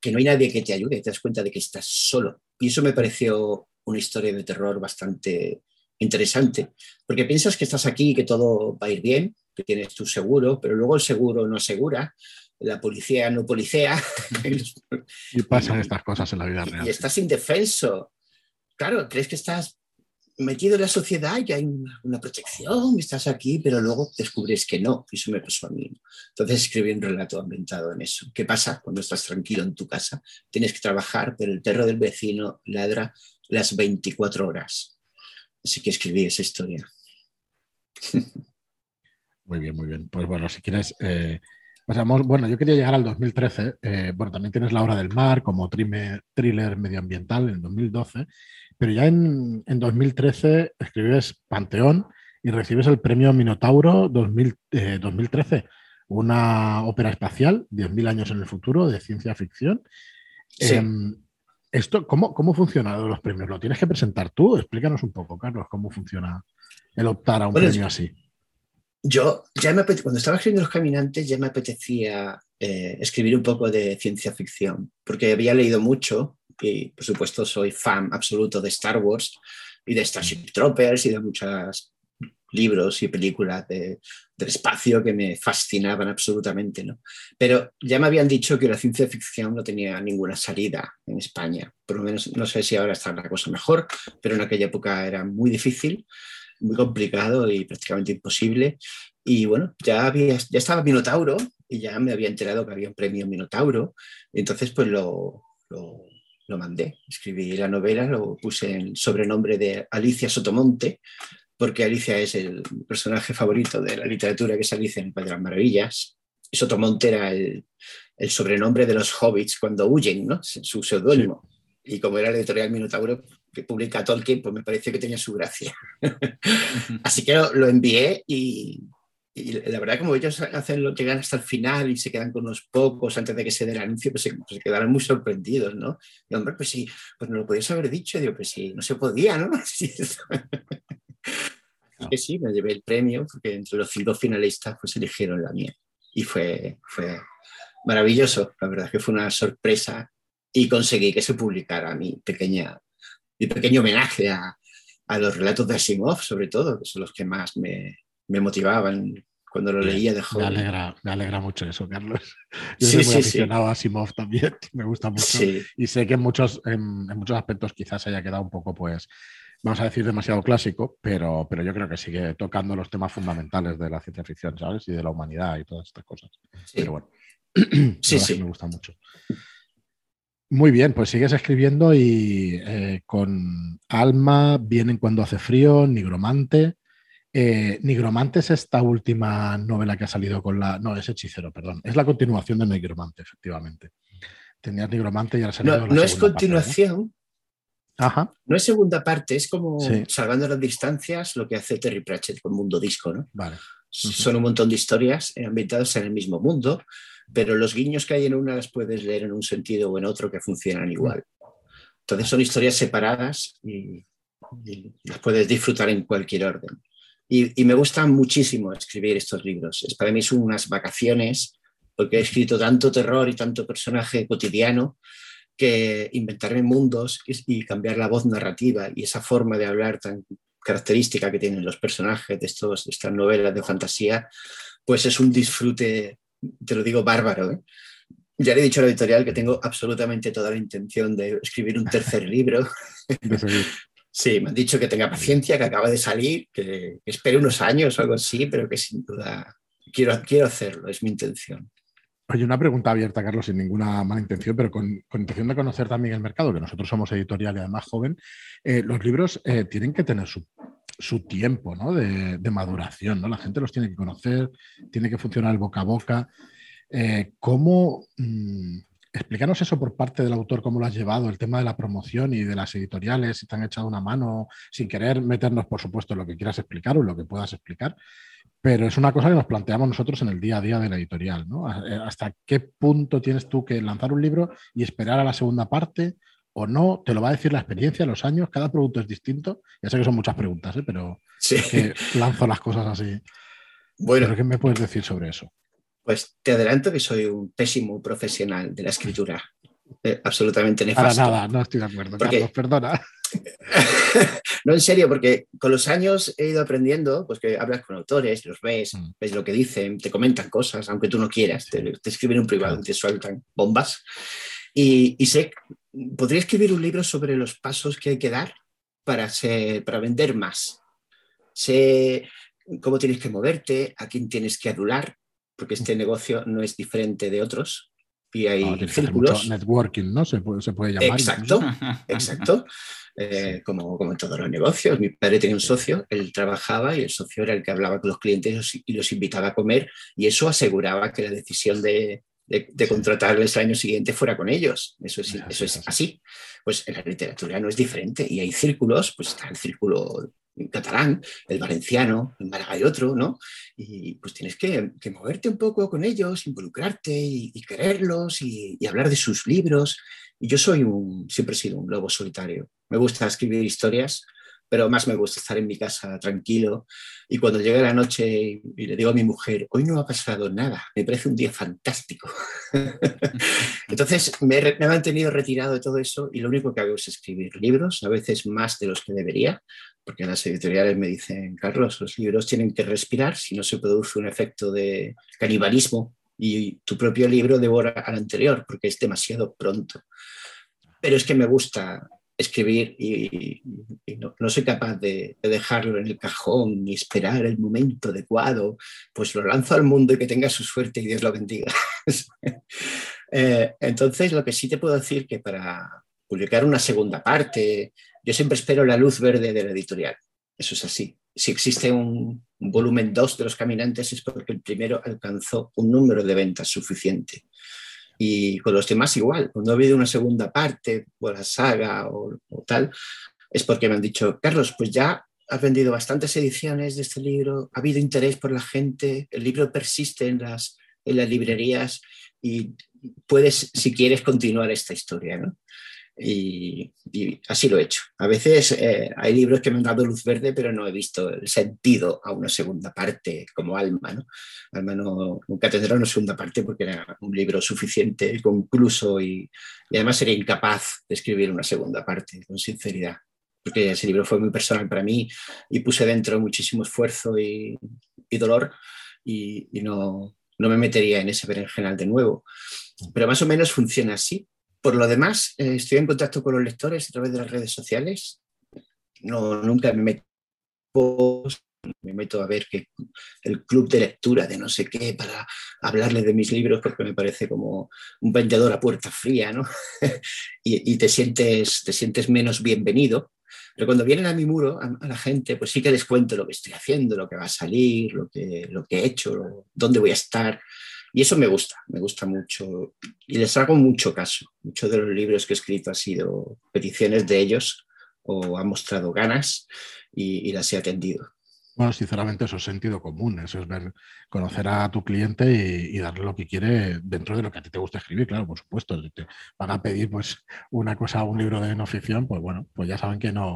que no hay nadie que te ayude, te das cuenta de que estás solo. Y eso me pareció una historia de terror bastante interesante, porque piensas que estás aquí y que todo va a ir bien, que tienes tu seguro, pero luego el seguro no asegura, la policía no policía. y pasan estas cosas en la vida real. Y estás indefenso. Claro, crees que estás metido en la sociedad y hay una, protección, estás aquí, pero luego descubres que no, y eso me pasó a mí. Entonces escribí un relato ambientado en eso. ¿Qué pasa cuando estás tranquilo en tu casa? Tienes que trabajar, pero el perro del vecino ladra las 24 horas. Así que escribí esa historia. Muy bien, muy bien. Pues bueno, si quieres, eh, pasamos. Bueno, yo quería llegar al 2013. Eh, bueno, también tienes La Hora del Mar como thriller medioambiental en 2012. Pero ya en, 2013 escribes Panteón y recibes el premio Minotauro 2013, eh, una ópera espacial, 10.000 años en el futuro, de ciencia ficción. Sí. Em, esto, ¿cómo, ¿Cómo funcionan los premios? ¿Lo tienes que presentar tú? Explícanos un poco, Carlos, cómo funciona el optar a un premio así. Yo, ya me cuando estaba escribiendo Los Caminantes, ya me apetecía eh, escribir un poco de ciencia ficción, porque había leído mucho y, por supuesto, soy fan absoluto de Star Wars y de Starship Troopers y de muchos libros y películas de, del espacio que me fascinaban absolutamente, ¿no? Pero ya me habían dicho que la ciencia ficción no tenía ninguna salida en España, por lo menos no sé si ahora está la cosa mejor, pero en aquella época era muy difícil, muy complicado y prácticamente imposible. Y bueno, ya, había, ya estaba Minotauro y ya me había enterado que había un premio Minotauro, entonces pues lo, lo, lo mandé, escribí la novela, lo puse en el sobrenombre de Alicia Sotomonte, porque Alicia es el personaje favorito de la literatura, que es Alicia en el Maravillas. Y Sotomonte era el, sobrenombre de los hobbits cuando huyen, ¿no? Su seudónimo. Y como era la editorial Minotauro que publica Tolkien, pues me pareció que tenía su gracia. Así que lo, envié y, la verdad, como ellos hacen lo, llegan hasta el final y se quedan con unos pocos antes de que se dé el anuncio, pues se, pues quedaron muy sorprendidos, ¿no? Y hombre, pues sí, pues no lo podías haber dicho. digo, pues sí, no se podía, ¿no? Así que sí, me llevé el premio porque entre los cinco finalistas pues eligieron la mía. Y fue, fue maravilloso, la verdad que fue una sorpresa y conseguí que se publicara mi, pequeña, mi pequeño homenaje a, a los relatos de Asimov, sobre todo, que son los que más me, me motivaban cuando lo leía de joven. Me alegra, me alegra mucho eso, Carlos. Yo soy muy aficionado a Asimov también, me gusta mucho. Y sé que en muchos, en, en, muchos aspectos quizás haya quedado un poco pues vamos a decir, demasiado clásico, pero, pero yo creo que sigue tocando los temas fundamentales de la ciencia ficción, ¿sabes? Y de la humanidad y todas estas cosas. Pero bueno, sí, sí. me gusta mucho. Muy bien, pues sigues escribiendo y eh, con Alma, Vienen cuando hace frío, Nigromante. Eh, Nigromante es esta última novela que ha salido con la... No, es Hechicero, perdón. Es la continuación de Nigromante, efectivamente. Tenías Nigromante y ahora salido No, no es continuación, no es segunda parte, es como salvando las distancias lo que hace Terry Pratchett con Mundo Disco, ¿no? Son un montón de historias ambientadas en el mismo mundo, pero los guiños que hay en una las puedes leer en un sentido o en otro que funcionan igual. Entonces son historias separadas y, las puedes disfrutar en cualquier orden. Y, y, me gusta muchísimo escribir estos libros. Es, para mí son unas vacaciones porque he escrito tanto terror y tanto personaje cotidiano que inventarme mundos y, cambiar la voz narrativa y esa forma de hablar tan característica que tienen los personajes de, estos, estas novelas de fantasía, pues es un disfrute, te lo digo, bárbaro. ¿eh? Ya le he dicho a la editorial que tengo absolutamente toda la intención de escribir un tercer libro. sí, me han dicho que tenga paciencia, que acaba de salir, que, espere unos años o algo así, pero que sin duda quiero, quiero hacerlo, es mi intención. Oye, una pregunta abierta, Carlos, sin ninguna mala intención, pero con, intención de conocer también el mercado, que nosotros somos editorial y además joven, eh, los libros eh, tienen que tener su, tiempo de, maduración, ¿no? La gente los tiene que conocer, tiene que funcionar boca a boca. Eh, ¿Cómo mm, explícanos eso por parte del autor, cómo lo has llevado, el tema de la promoción y de las editoriales, si te han echado una mano, sin querer meternos, por supuesto, en lo que quieras explicar o lo que puedas explicar, pero es una cosa que nos planteamos nosotros en el día a día de la editorial, ¿no? Eh, ¿Hasta qué punto tienes tú que lanzar un libro y esperar a la segunda parte o no? Te lo va a decir la experiencia, los años, cada producto es distinto. Ya sé que son muchas preguntas, ¿eh? pero que lanzo las cosas así. Bueno, ¿qué me puedes decir sobre eso? Pues te adelanto que soy un pésimo profesional de la escritura. Eh, absolutamente nefasto. Para nada, no estoy de acuerdo, Carlos, perdona. no, en serio, porque con los años he ido aprendiendo, pues que hablas con autores, los ves, mm. ves lo que dicen, te comentan cosas, aunque tú no quieras, te, escriben un privado, te sueltan bombas. Y, sé, podría escribir un libro sobre los pasos que hay que dar para, ser, para vender más. Sé cómo tienes que moverte, a quién tienes que adular, porque este negocio no es diferente de otros y hay círculos. Networking, ¿no? Se puede, se puede llamar. Exacto, exacto. Eh, como, como en todos los negocios. Mi padre tenía un socio, él trabajaba y el socio era el que hablaba con los clientes y los invitaba a comer y eso aseguraba que la decisión de, de, contratarles el año siguiente fuera con ellos. Eso es, eso es así. Pues en la literatura no es diferente y hay círculos, pues está el círculo catalán, el valenciano, en Málaga y otro, ¿no? Y pues tienes que, moverte un poco con ellos, involucrarte y, quererlos y, y, hablar de sus libros. Y yo soy un, siempre he sido un lobo solitario. Me gusta escribir historias, pero más me gusta estar en mi casa tranquilo. Y cuando llega la noche y le digo a mi mujer, hoy no ha pasado nada, me parece un día fantástico. Entonces me, me, he mantenido retirado de todo eso y lo único que hago es escribir libros, a veces más de los que debería, porque las editoriales me dicen, Carlos, los libros tienen que respirar, si no se produce un efecto de canibalismo y tu propio libro devora al anterior, porque es demasiado pronto. Pero es que me gusta escribir y, no, soy capaz de, dejarlo en el cajón ni esperar el momento adecuado, pues lo lanzo al mundo y que tenga su suerte y Dios lo bendiga. Eh, entonces, lo que sí te puedo decir que para publicar una segunda parte, yo siempre espero la luz verde de la editorial. Eso es así. Si existe un, volumen 2 de los caminantes es porque el primero alcanzó un número de ventas suficiente. Y con los demás igual, cuando ha habido una segunda parte o la saga o, tal, es porque me han dicho, Carlos, pues ya has vendido bastantes ediciones de este libro, ha habido interés por la gente, el libro persiste en las, en las librerías y puedes, si quieres, continuar esta historia. Y, así lo he hecho. A veces eh, hay libros que me han dado luz verde, pero no he visto el sentido a una segunda parte como Alma. ¿no? Alma no, nunca tendrá una segunda parte porque era un libro suficiente, concluso y, y además sería incapaz de escribir una segunda parte, con sinceridad. Porque ese libro fue muy personal para mí y puse dentro muchísimo esfuerzo y, dolor y, y no, no me metería en ese berenjenal de nuevo. Pero más o menos funciona así por lo demás, eh, estoy en contacto con los lectores a través de las redes sociales. No, nunca me meto, me meto a ver que el club de lectura de no sé qué para hablarles de mis libros porque me parece como un vendedor a puerta fría, ¿no? y, te, sientes, te sientes menos bienvenido. Pero cuando vienen a mi muro, a, la gente, pues sí que les cuento lo que estoy haciendo, lo que va a salir, lo que, lo que he hecho, dónde voy a estar. Y eso me gusta, me gusta mucho. Y les hago mucho caso. Muchos de los libros que he escrito han sido peticiones de ellos o han mostrado ganas y, las he atendido. Bueno, sinceramente eso es sentido común, eso es ver, conocer a tu cliente y, darle lo que quiere dentro de lo que a ti te gusta escribir, claro, por supuesto. Si te van a pedir pues una cosa, un libro de no ficción, pues bueno, pues ya saben que no,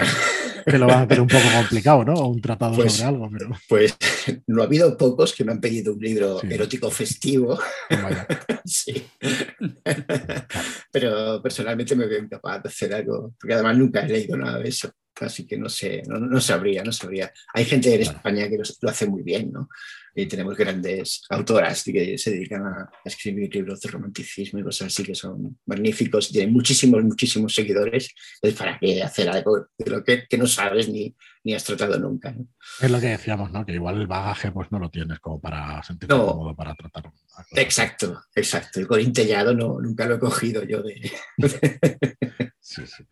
que lo van a hacer un poco complicado, ¿no? O un tratado Pues- sobre algo, pero Pues no ha habido pocos que me han pedido un libro Sí. erótico festivo. vaya. Sí. Pero personalmente me veo incapaz de hacer algo, porque además nunca he leído nada de eso. Así que no sé, no, no sabría, no sabría. Hay gente en. España que lo, lo hace muy bien, ¿no? Y tenemos grandes autoras que se dedican a, a escribir libros de romanticismo y cosas así que son magníficos. Tienen muchísimos, muchísimos seguidores. Entonces, ¿para qué hacer algo de lo que, que no sabes ni, ni has tratado nunca? ¿no? Es lo que decíamos, ¿no? Que igual el bagaje pues no lo tienes como para sentirte No. cómodo para tratar. Exacto, exacto. El corintellado no, nunca lo he cogido yo de, Sí, sí.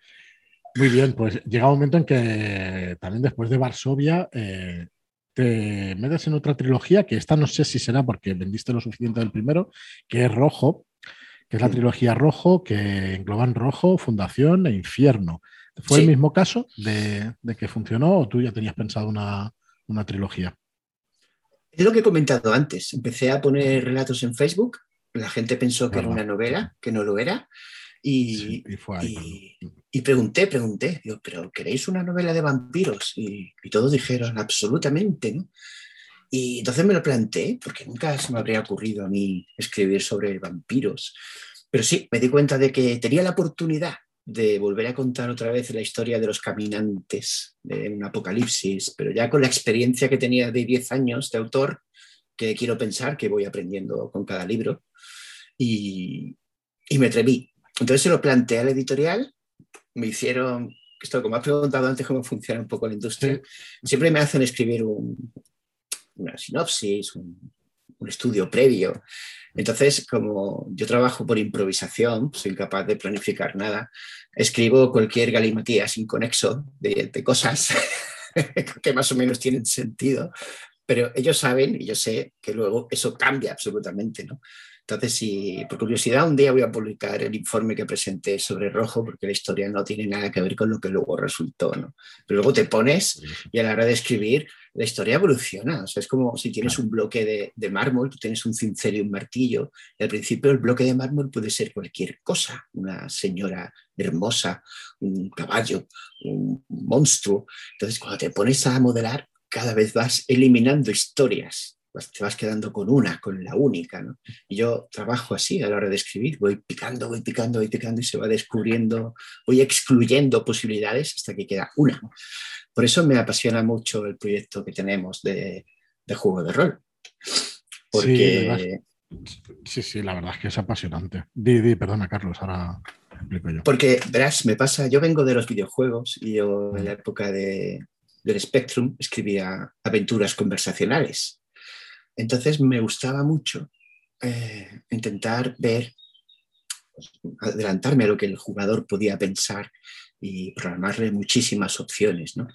Muy bien, pues llega un momento en que también después de Varsovia eh, te metes en otra trilogía que esta no sé si será porque vendiste lo suficiente del primero, que es Rojo, que es la trilogía Rojo, que engloban Rojo, Fundación e Infierno. ¿Fue el mismo caso de, de que funcionó o tú ya tenías pensado una, una trilogía? Es lo que he comentado antes. Empecé a poner relatos en Facebook. La gente pensó que era una novela, que no lo era. Y, Sí, y fue ahí. y- y pregunté, pregunté, digo, ¿pero queréis una novela de vampiros? Y, todos dijeron, absolutamente, ¿no? Y entonces me lo planteé, porque nunca se me habría ocurrido a mí escribir sobre vampiros. Pero sí, me di cuenta de que tenía la oportunidad de volver a contar otra vez la historia de los caminantes de un apocalipsis, pero ya con la experiencia que tenía de 10 años de autor, que quiero pensar que voy aprendiendo con cada libro, y, y me atreví. Entonces se lo planteé al editorial, me hicieron, esto como has preguntado antes cómo funciona un poco la industria, siempre me hacen escribir un- una sinopsis, un, un estudio previo. Entonces, como yo trabajo por improvisación, soy incapaz de planificar nada, escribo cualquier galimatías inconexo de, de cosas que más o menos tienen sentido, pero ellos saben y yo sé que luego eso cambia absolutamente, ¿no? Entonces, si por curiosidad un día voy a publicar el informe que presenté sobre Rojo, porque la historia no tiene nada que ver con lo que luego resultó, ¿no? Pero luego te pones y a la hora de escribir, la historia evoluciona. O sea, es como si tienes un bloque de, de mármol, tú tienes un cincel y un martillo, y al principio el bloque de mármol puede ser cualquier cosa, una señora hermosa, un caballo, un monstruo. Entonces, cuando te pones a modelar, cada vez vas eliminando historias, pues te vas quedando con una, con la única. ¿no? Y yo trabajo así a la hora de escribir, voy picando, voy picando, voy picando y se va descubriendo, voy excluyendo posibilidades hasta que queda una. Por eso me apasiona mucho el proyecto que tenemos de, de juego de rol. Porque, Sí, sí, la verdad es que es apasionante. Di, di, perdona, Carlos, ahora explico yo. porque, verás, me pasa, yo vengo de los videojuegos y yo en la época de, del Spectrum escribía aventuras conversacionales. Entonces me gustaba mucho eh, intentar ver, pues, adelantarme a lo que el jugador podía pensar y programarle muchísimas opciones. ¿no?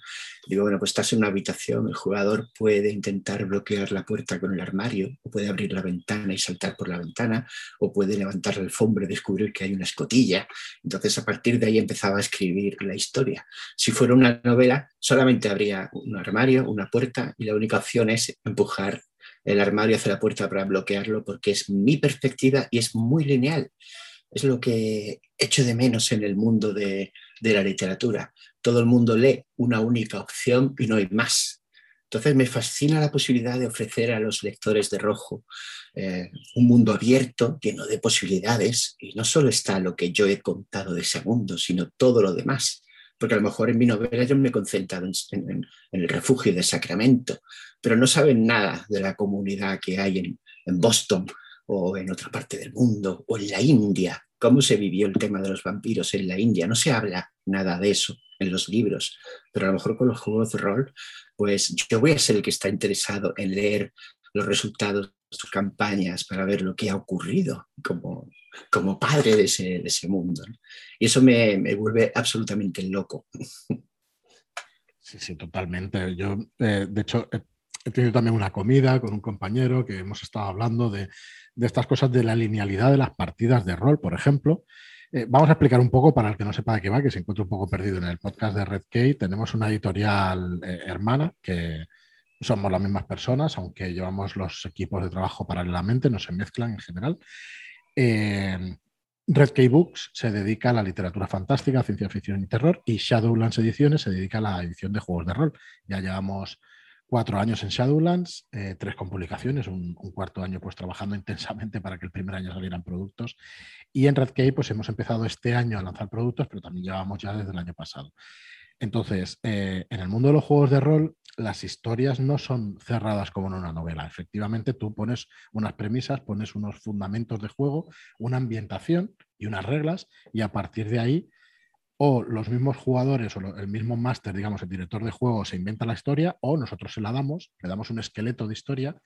Digo, bueno, pues estás en una habitación, el jugador puede intentar bloquear la puerta con el armario, o puede abrir la ventana y saltar por la ventana, o puede levantar la alfombra y descubrir que hay una escotilla. Entonces, a partir de ahí empezaba a escribir la historia. Si fuera una novela, solamente habría un armario, una puerta, y la única opción es empujar el armario hacia la puerta para bloquearlo, porque es mi perspectiva y es muy lineal. Es lo que echo de menos en el mundo de, la literatura. Todo el mundo lee una única opción y no hay más. Entonces me fascina la posibilidad de ofrecer a los lectores de Rojo eh, un mundo abierto, lleno de posibilidades, y no solo está lo que yo he contado de ese mundo, sino todo lo demás. Porque a lo mejor en mi novela yo me he concentrado en, el refugio de Sacramento, pero no saben nada de la comunidad que hay en, en Boston o en otra parte del mundo o en la India. ¿Cómo se vivió el tema de los vampiros en la India? No se habla nada de eso en los libros, pero a lo mejor con los juegos de rol, pues yo voy a ser el que está interesado en leer los resultados de sus campañas para ver lo que ha ocurrido como, como padre de ese, de ese mundo. ¿no? Y eso me, me, vuelve absolutamente loco. Sí, sí, totalmente. Yo, eh, de hecho, he, tenido también una comida con un compañero que hemos estado hablando de, de estas cosas de la linealidad de las partidas de rol, por ejemplo. Eh, vamos a explicar un poco para el que no sepa de qué va, que se encuentra un poco perdido en el podcast de Red Key. Tenemos una editorial eh, hermana que somos las mismas personas, aunque llevamos los equipos de trabajo paralelamente, no se mezclan en general. Eh, Red Key Books se dedica a la literatura fantástica, ciencia ficción y terror, y Shadowlands Ediciones se dedica a la edición de juegos de rol. Ya llevamos cuatro años en Shadowlands, eh, tres con publicaciones, un, cuarto año pues trabajando intensamente para que el primer año salieran productos. Y en Red Key pues hemos empezado este año a lanzar productos, pero también llevamos ya desde el año pasado. Entonces, eh, en el mundo de los juegos de rol, las historias no son cerradas como en una novela. Efectivamente, tú pones unas premisas, pones unos fundamentos de juego, una ambientación y unas reglas, y a partir de ahí, o los mismos jugadores o el mismo máster, digamos, el director de juego se inventa la historia, o nosotros se la damos, le damos un esqueleto de historia.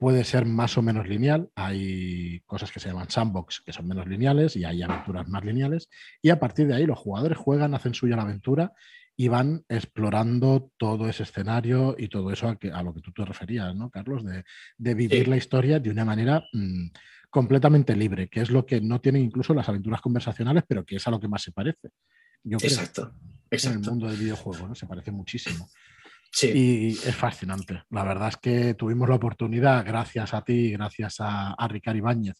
Puede ser más o menos lineal. Hay cosas que se llaman sandbox que son menos lineales y hay aventuras más lineales. Y a partir de ahí los jugadores juegan, hacen suya la aventura y van explorando todo ese escenario y todo eso a, lo que tú te referías, ¿no, Carlos? De, vivir la historia de una manera mm, completamente libre, que es lo que no tienen incluso las aventuras conversacionales, pero que es a lo que más se parece. Yo exacto, En el mundo del videojuego, ¿no? Se parece muchísimo. Sí. Y es fascinante. La verdad es que tuvimos la oportunidad, gracias a ti, gracias a, a Ricard Ibáñez,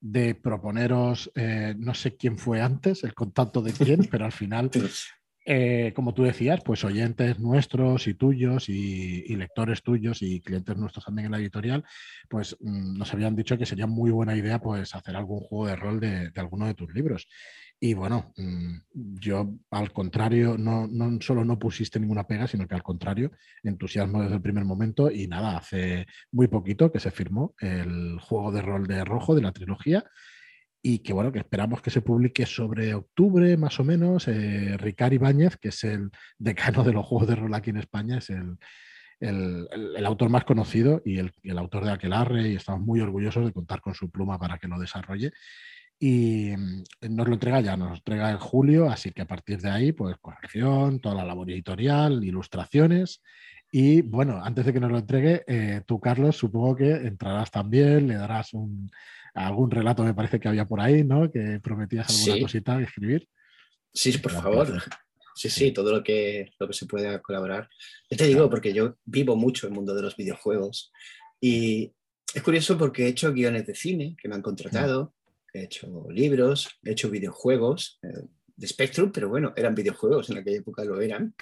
de proponeros, eh, no sé quién fue antes, el contacto de quién, pero al final eh, como tú decías, pues oyentes nuestros y tuyos y, lectores tuyos y clientes nuestros también en la editorial, pues mm, nos habían dicho que sería muy buena idea pues hacer algún juego de rol de, alguno de tus libros. Y bueno, mm, yo al contrario, no, no, solo no pusiste ninguna pega, sino que al contrario, entusiasmo desde el primer momento y nada, hace muy poquito que se firmó el juego de rol de rojo de la trilogía y que bueno, que esperamos que se publique sobre octubre más o menos. Eh, Ricard Ibáñez, que es el decano de los juegos de rol aquí en España, es el, el, autor más conocido y el, el, autor de Aquelarre y estamos muy orgullosos de contar con su pluma para que lo desarrolle. Y mm, nos lo entrega ya, nos entrega en julio, así que a partir de ahí, pues corrección, toda la labor editorial, ilustraciones. Y bueno, antes de que nos lo entregue, eh, tú, Carlos, supongo que entrarás también, le darás un, algún relato me parece que había por ahí, ¿no? Que prometías alguna cosita de escribir. Sí, por favor. Sí, sí, todo lo que, lo que se pueda colaborar. Yo te digo, porque yo vivo mucho el mundo de los videojuegos y es curioso porque he hecho guiones de cine que me han contratado, he hecho libros, he hecho videojuegos eh, de Spectrum, pero bueno, eran videojuegos, en aquella época lo eran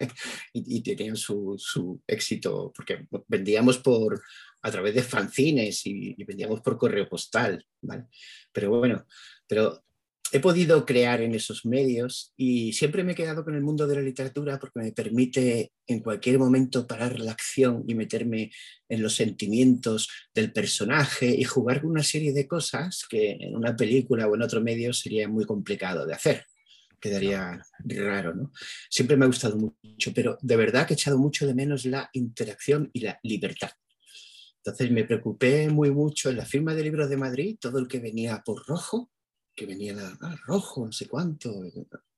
y, tenían su, su éxito porque vendíamos por, a través de fanzines y, vendíamos por correo postal, ¿vale? Pero bueno, pero he podido crear en esos medios y siempre me he quedado con el mundo de la literatura porque me permite en cualquier momento parar la acción y meterme en los sentimientos del personaje y jugar con una serie de cosas que en una película o en otro medio sería muy complicado de hacer. Quedaría raro, ¿no? Siempre me ha gustado mucho, pero de verdad que he echado mucho de menos la interacción y la libertad. Entonces me preocupé muy mucho en la firma de libros de Madrid, todo el que venía por rojo, que venía ah, rojo, no sé cuánto,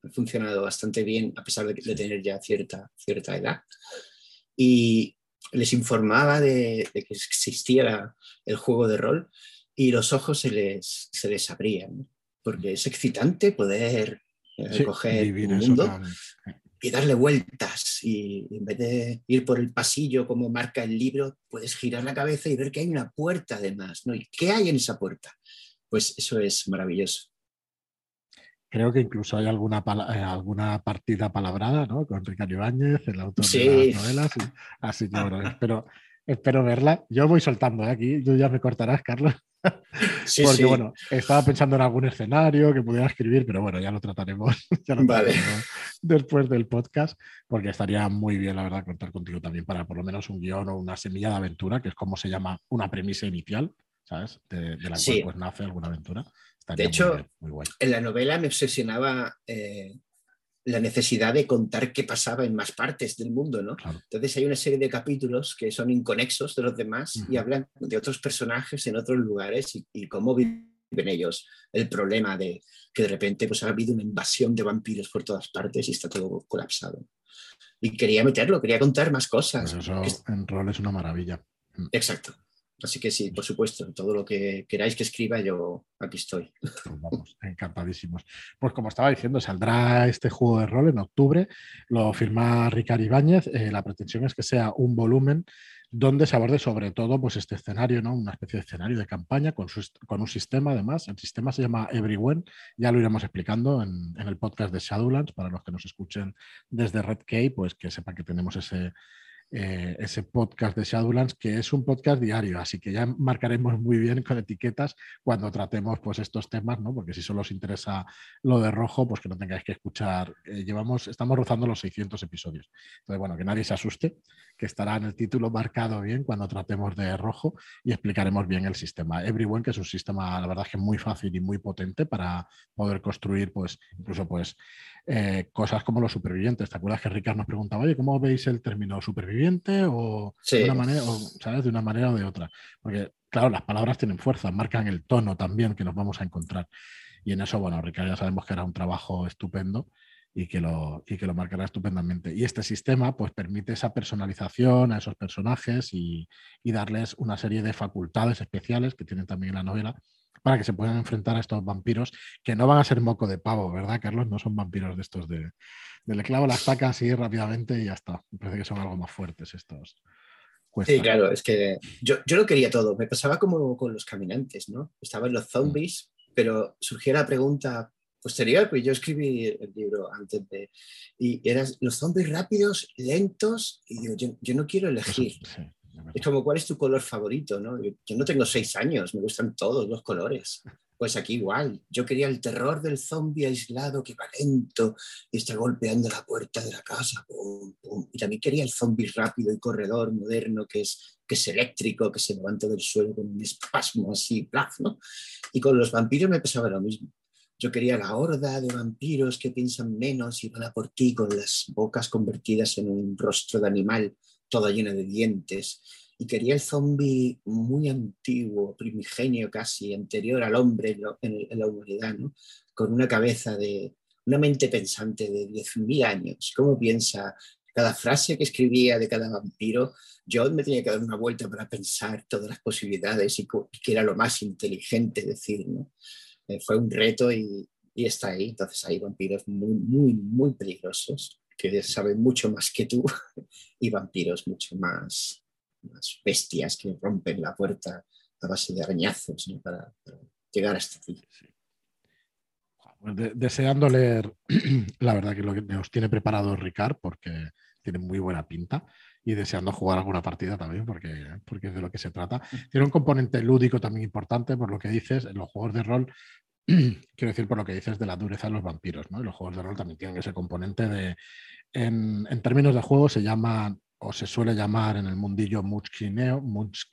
ha funcionado bastante bien a pesar de, tener ya cierta, cierta edad. Y les informaba de, que existiera el juego de rol y los ojos se les, se les abrían, porque es excitante poder eh, coger un mundo y darle vueltas. Y en vez de ir por el pasillo como marca el libro, puedes girar la cabeza y ver que hay una puerta además. ¿no? ¿Y qué hay en esa puerta? Pues eso es maravilloso. Creo que incluso hay alguna, eh, alguna partida palabrada ¿no? con Ricardo Ibáñez, el autor de las novelas. así que bueno, espero, espero verla. Yo voy soltando ¿eh? aquí, tú ya me cortarás, Carlos. Porque bueno, estaba pensando en algún escenario que pudiera escribir, pero bueno, ya lo trataremos, después del podcast, porque estaría muy bien, la verdad, contar contigo también para por lo menos un guion o una semilla de aventura, que es como se llama una premisa inicial, ¿sabes? De, la cual pues nace alguna aventura. De hecho, en la novela me obsesionaba eh, la necesidad de contar qué pasaba en más partes del mundo, ¿no? Entonces hay una serie de capítulos que son inconexos de los demás y hablan de otros personajes en otros lugares y, cómo viven ellos el problema de que de repente pues ha habido una invasión de vampiros por todas partes y está todo colapsado. Y quería meterlo, quería contar más cosas. Pues eso en rol es una maravilla. Exacto. Así que sí, por supuesto, todo lo que queráis que escriba, yo aquí estoy. Pues vamos, encantadísimos. Pues como estaba diciendo, saldrá este juego de rol en octubre, lo firma Ricard Ibáñez. Eh, la pretensión es que sea un volumen donde se aborde sobre todo pues, este escenario, ¿no? una especie de escenario de campaña con, con un sistema además. El sistema se llama Everyone, ya lo iremos explicando en, en el podcast de Shadowlands, para los que nos escuchen desde Red Key, pues que sepan que tenemos ese, eh, ese podcast de Shadowlands, que es un podcast diario, así que ya marcaremos muy bien con etiquetas cuando tratemos pues, estos temas, ¿no? porque si solo os interesa lo de rojo, pues que no tengáis que escuchar. Eh, llevamos, estamos rozando los 600 episodios. Entonces, bueno, que nadie se asuste, que estará en el título marcado bien cuando tratemos de rojo y explicaremos bien el sistema. Everyone, que es un sistema, la verdad es que muy fácil y muy potente para poder construir, pues, incluso, pues, eh, cosas como los supervivientes. ¿Te acuerdas que Ricard nos preguntaba, oye, ¿cómo veis el término superviviente? O, de una manera, o, ¿sabes? De una manera o de otra. Porque, claro, las palabras tienen fuerza, marcan el tono también que nos vamos a encontrar. Y en eso, bueno, Ricard ya sabemos que era un trabajo estupendo y que lo, y que lo marcará estupendamente. Y este sistema pues permite esa personalización a esos personajes y, y darles una serie de facultades especiales que tienen también en la novela para que se puedan enfrentar a estos vampiros que no van a ser moco de pavo, ¿verdad, Carlos? No son vampiros de estos de, le clavo la estaca así rápidamente y ya está. Me parece que son algo más fuertes estos. Sí, claro, es que yo, yo lo quería todo. Me pasaba como con los caminantes, ¿no? Estaban los zombies, pero surgió la pregunta posterior, pues yo escribí el libro antes de... Y eran los zombies rápidos, lentos, y digo, yo, yo no quiero elegir. Es como, ¿cuál es tu color favorito? ¿no? Yo no tengo seis años, me gustan todos los colores. Pues aquí igual, yo quería el terror del zombie aislado que va lento y está golpeando la puerta de la casa. Y también quería el zombie rápido y corredor, moderno, que es, que es eléctrico, que se levanta del suelo con un espasmo así, plaf, ¿no? Y con los vampiros me pasaba lo mismo. Yo quería la horda de vampiros que piensan menos y van a por ti con las bocas convertidas en un rostro de animal toda llena de dientes, y quería el zombie muy antiguo, primigenio casi, anterior al hombre en, la humanidad, ¿no? con una cabeza de, una mente pensante de 10.000 años. ¿Cómo piensa cada frase que escribía de cada vampiro? Yo me tenía que dar una vuelta para pensar todas las posibilidades y, que era lo más inteligente decir. ¿no? Eh, fue un reto y, y está ahí. Entonces hay vampiros muy, muy, muy peligrosos que saben mucho más que tú, y vampiros mucho más, bestias que rompen la puerta a base de arañazos para, llegar hasta ti. deseando leer, la verdad que lo que nos tiene preparado Ricard, porque tiene muy buena pinta, y deseando jugar alguna partida también, porque, porque es de lo que se trata. Tiene un componente lúdico también importante, por lo que dices, en los juegos de rol quiero decir por lo que dices de la dureza de los vampiros, ¿no? Y los juegos de rol también tienen ese componente de, en, términos de juego se llama o se suele llamar en el mundillo muchkineo,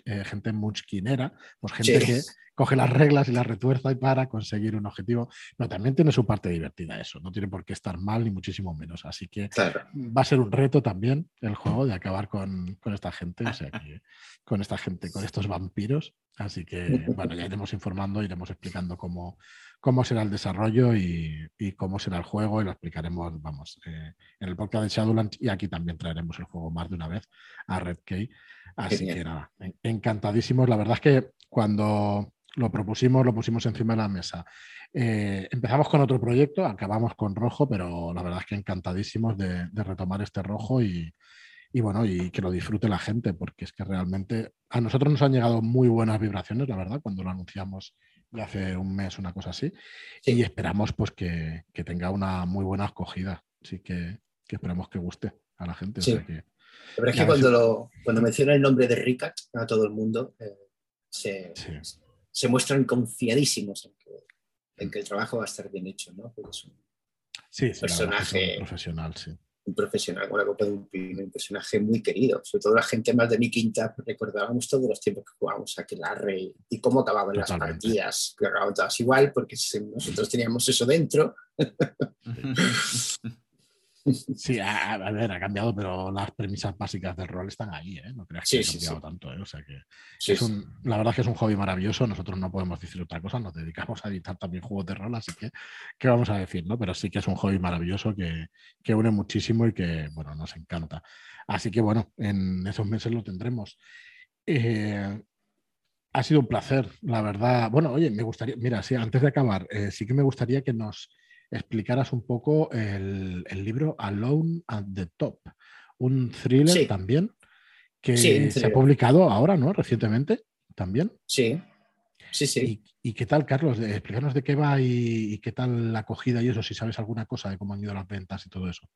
eh, gente muchkinera, pues gente que coge las reglas y las retuerza y para conseguir un objetivo. Pero también tiene su parte divertida eso, no tiene por qué estar mal ni muchísimo menos. Así que va a ser un reto también el juego de acabar con, esta gente, o sea con esta gente, con estos vampiros. Así que, bueno, ya iremos informando, iremos explicando cómo, cómo será el desarrollo y, cómo será el juego y lo explicaremos, vamos, eh, en el podcast de Shadowlands y aquí también traeremos el juego más de una vez a Red Key. Así que nada, encantadísimos. La verdad es que cuando lo propusimos, lo pusimos encima de la mesa. Eh, empezamos con otro proyecto, acabamos con rojo, pero la verdad es que encantadísimos de, retomar este rojo y, bueno, y que lo disfrute la gente, porque es que realmente a nosotros nos han llegado muy buenas vibraciones, la verdad, cuando lo anunciamos ya hace un mes, una cosa así, y esperamos pues que, tenga una muy buena acogida, así que, esperamos que guste a la gente. Pero es que cuando, cuando menciona el nombre de Ricard a todo el mundo, eh, se, se muestran confiadísimos en que, en que, el trabajo va a estar bien hecho, ¿no? es un sí, personaje profesional, sí. Un profesional con la copa de un un personaje muy querido. Sobre todo la gente más de mi quinta recordábamos todos los tiempos que jugábamos a Aquelarre y cómo acababan las partidas, que acababan todas igual, porque nosotros teníamos eso dentro. Sí, a, ver, ha cambiado, pero las premisas básicas del rol están ahí, ¿eh? No creas que ha cambiado tanto, ¿eh? O sea que es un, la verdad es que es un hobby maravilloso. Nosotros no podemos decir otra cosa, nos dedicamos a editar también juegos de rol, así que, ¿qué vamos a decir, no? Pero sí que es un hobby maravilloso que, que une muchísimo y que, bueno, nos encanta. Así que, bueno, en esos meses lo tendremos. Eh, ha sido un placer, la verdad. Bueno, oye, me gustaría, mira, sí, antes de acabar, eh, sí que me gustaría que nos explicaras un poco el, libro Alone at the Top, un thriller también que Sí, se ha publicado ahora, ¿no? Recientemente también. Sí, sí, sí. ¿Y, y qué tal, Carlos? Explícanos de qué va y, y qué tal la acogida y eso, si sabes alguna cosa de cómo han ido las ventas y todo eso.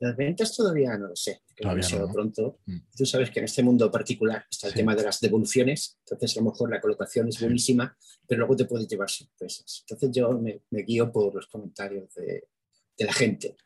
Las ventas todavía no lo sé, que Todavía demasiado no, pronto. Mm. Tú sabes que en este mundo particular está el Sí. tema de las devoluciones, entonces a lo mejor la colocación es Sí. buenísima, pero luego te puede llevar sorpresas. Entonces yo me, me guío por los comentarios de, de la gente.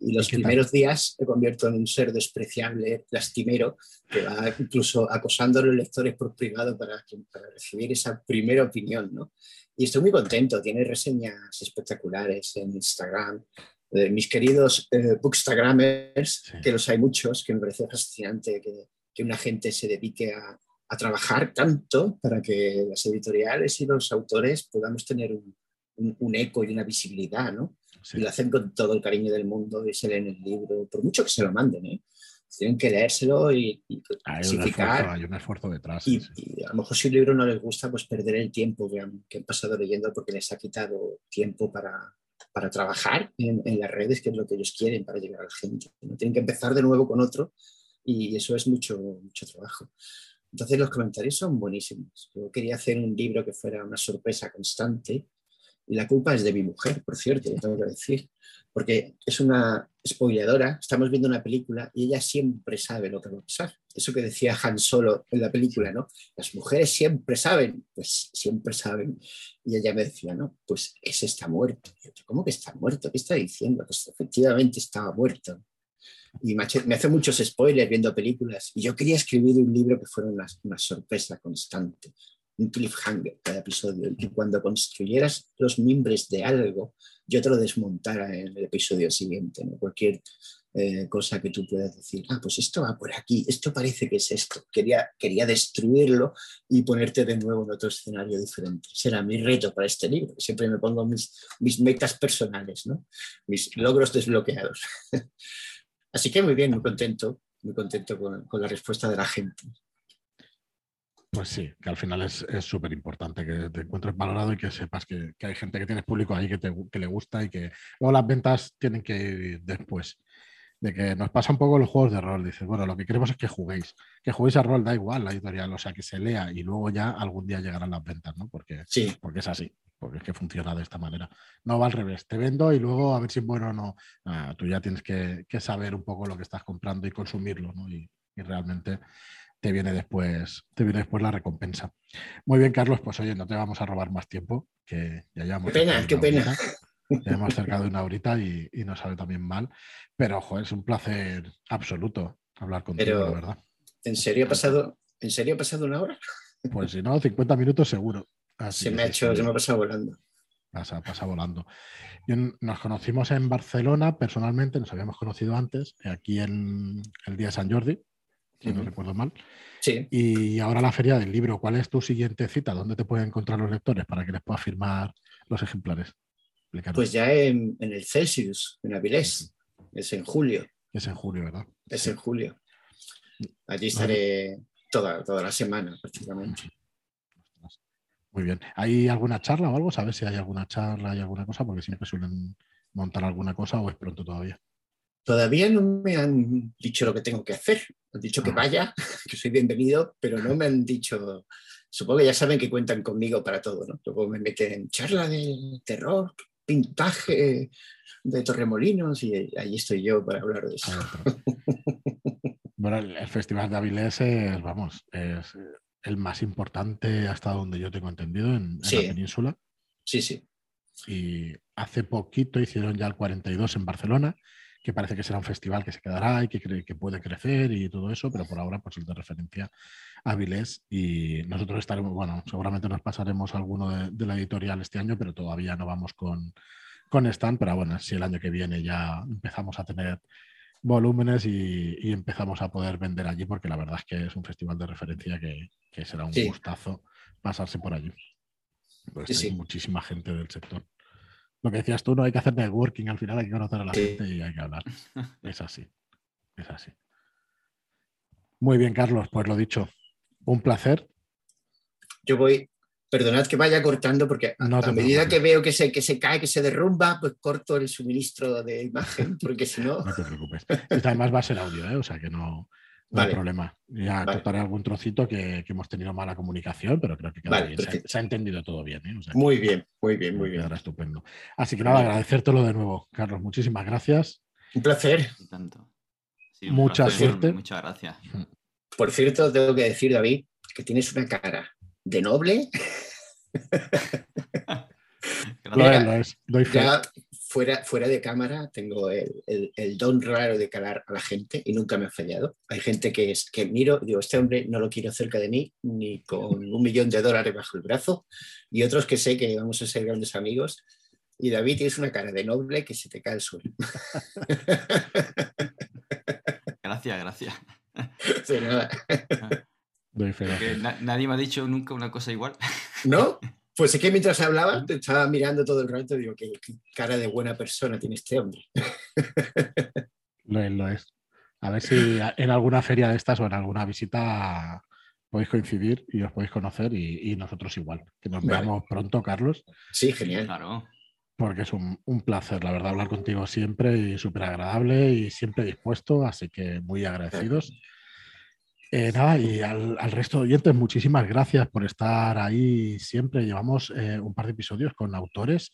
Y los tal? primeros días me convierto en un ser despreciable, lastimero, que va incluso acosando a los lectores por privado para, para recibir esa primera opinión. ¿no? Y estoy muy contento, tiene reseñas espectaculares en Instagram. Mis queridos eh, bookstagramers, Sí. que los hay muchos, que me parece fascinante que, que una gente se dedique a, a trabajar tanto para que las editoriales y los autores podamos tener un, un- un eco y una visibilidad, ¿no? Sí. Y lo hacen con todo el cariño del mundo y se leen el libro, por mucho que se lo manden, ¿eh? Tienen que leérselo y, y Hay un, esfuerzo, hay un esfuerzo detrás. Y, sí. y a lo mejor si un libro no les gusta, pues perder el tiempo que han, que han pasado leyendo porque les ha quitado tiempo para, para trabajar en, las redes, que es lo que ellos quieren para llegar a la gente. ¿no? Tienen que empezar de nuevo con otro y eso es mucho, mucho trabajo. Entonces los comentarios son buenísimos. Yo quería hacer un libro que fuera una sorpresa constante y la culpa es de mi mujer, por cierto, tengo que decir, porque es una spoileadora, estamos viendo una película y ella siempre sabe lo que va a pasar. Eso que decía Han Solo en la película, ¿no? Las mujeres siempre saben, pues siempre saben. Y ella me decía, no, pues ese está muerto. Y yo, ¿cómo que está muerto? ¿Qué está diciendo? Pues efectivamente estaba muerto. Y me hace- muchos spoilers viendo películas. Y yo quería escribir un libro que fuera una, una sorpresa constante, un cliffhanger cada episodio. Y cuando construyeras los mimbres de algo, yo te lo desmontara en el episodio siguiente. Cualquier eh, cosa que tú puedas decir, ah, pues esto va por aquí, esto parece que es esto. Quería, quería destruirlo y ponerte de nuevo en otro escenario diferente. Será mi reto para este libro. Siempre me pongo mis, mis metas personales, ¿no? mis logros desbloqueados. Así que muy bien, muy contento, muy contento con, con la respuesta de la gente. Pues sí, que al final es súper importante que te encuentres valorado y que sepas que, que hay gente que tienes público ahí que, te, que le gusta y que luego las ventas tienen que ir después. De que nos pasa un poco los juegos de rol. Dices, bueno, lo que queremos es que juguéis. Que juguéis a rol, da igual la editorial, o sea, que se lea y luego ya algún día llegarán las ventas, ¿no? Porque, Sí, porque es así, porque es que funciona de esta manera. No va al revés, te vendo y luego a ver si es bueno o no. Ah, tú ya tienes que, que saber un poco lo que estás comprando y consumirlo, ¿no? Y, y realmente te viene después, te viene después la recompensa. Muy bien, Carlos, pues oye, no te vamos a robar más tiempo, que ya llevamos. Qué pena, qué pena. horita. Ya hemos cerca de una horita y, y nos sale también mal. Pero, ojo, es un placer absoluto hablar contigo, Pero- la verdad. ¿en serio ha pasado, ¿en serio ha pasado una hora? Pues si no, 50 minutos seguro. Así Se me ha hecho, se me ha pasado volando. pasa, pasa volando. Yo nos conocimos en Barcelona personalmente, nos habíamos conocido antes, aquí en el día de San Jordi, si no recuerdo mal. Sí, Y ahora la feria del libro. ¿Cuál es tu siguiente cita? ¿Dónde te pueden encontrar los lectores para que les puedas firmar los ejemplares? Explícanos. pues ya en, en el Celsius, en Avilés. Es en julio, Es en julio, ¿verdad? es Sí. en julio. Allí estaré toda, toda la semana prácticamente. Muy bien. ¿Hay alguna charla o algo? ¿Sabes si hay alguna charla, hay alguna cosa? Porque siempre suelen montar alguna cosa o es pronto todavía. Todavía no me han dicho lo que tengo que hacer. Han dicho que Ah. vaya, que soy bienvenido, pero no me han dicho. Supongo que ya saben que cuentan conmigo para todo, ¿no? Luego me meten en charla de terror, pintaje de Torremolinos y ahí estoy yo para hablar de eso. Adentro. Bueno, el, Festival de Avilés es, vamos, es eh, el más importante hasta donde yo tengo entendido en, en la península. Sí, sí. Y hace poquito hicieron ya el 42 en Barcelona, que parece que será un festival que se quedará y que, cre- que puede crecer y todo eso, pero por ahora pues el de referencia a y nosotros estaremos, bueno, seguramente nos pasaremos alguno de, de la editorial este año, pero todavía no vamos con, con stand, pero bueno, si el año que viene ya empezamos a tener volúmenes y, y empezamos a poder vender allí, porque la verdad es que es un festival de referencia que, que será un Sí. gustazo pasarse por allí. Pues Sí, hay sí. muchísima gente del sector. Lo que decías tú, no hay que hacer networking, al final hay que conocer a la Sí. gente y hay que hablar. Es así, es así. Muy bien, Carlos, pues lo dicho, un placer. Yo voy. Perdonad que vaya cortando porque a, No te a medida preocupes. que veo que se, que se cae, que se derrumba, pues corto el suministro de imagen, porque si no, No te preocupes. Esto además va a ser audio, ¿eh? o sea que no, No hay problema. Ya contaré algún trocito que, hemos tenido mala comunicación, pero creo que Se, ha entendido todo bien. ¿eh? muy bien, muy bien, muy bien. estupendo. Así que nada, agradecértelo de nuevo, Carlos. Muchísimas gracias. Un placer. Mucha suerte. Muchas gracias. Por cierto, tengo que decir, David, que tienes una cara de noble. fuera, fuera de cámara tengo el, don raro de calar a la gente y nunca me ha fallado. Hay gente que, es, que miro y digo, este hombre no lo quiero cerca de mí ni con un millón de dólares bajo el brazo. Y otros que sé que vamos a ser grandes amigos. Y David tienes una cara de noble que se te cae el suelo. Gracias, gracias. nadie me ha dicho nunca una cosa igual. ¿No? Pues es que mientras hablaba, te estaba mirando todo el rato y digo, qué, cara de buena persona tiene este hombre. Lo es, lo es. A ver si en alguna feria de estas o en alguna visita podéis coincidir y os podéis conocer y, nosotros igual. Que nos veamos pronto, Carlos. Sí, genial. Claro. Porque es un, placer, la verdad, hablar contigo siempre y súper agradable y siempre dispuesto, así que muy agradecidos. Eh, nada, y al, resto de oyentes, muchísimas gracias por estar ahí siempre. Llevamos eh, un par de episodios con autores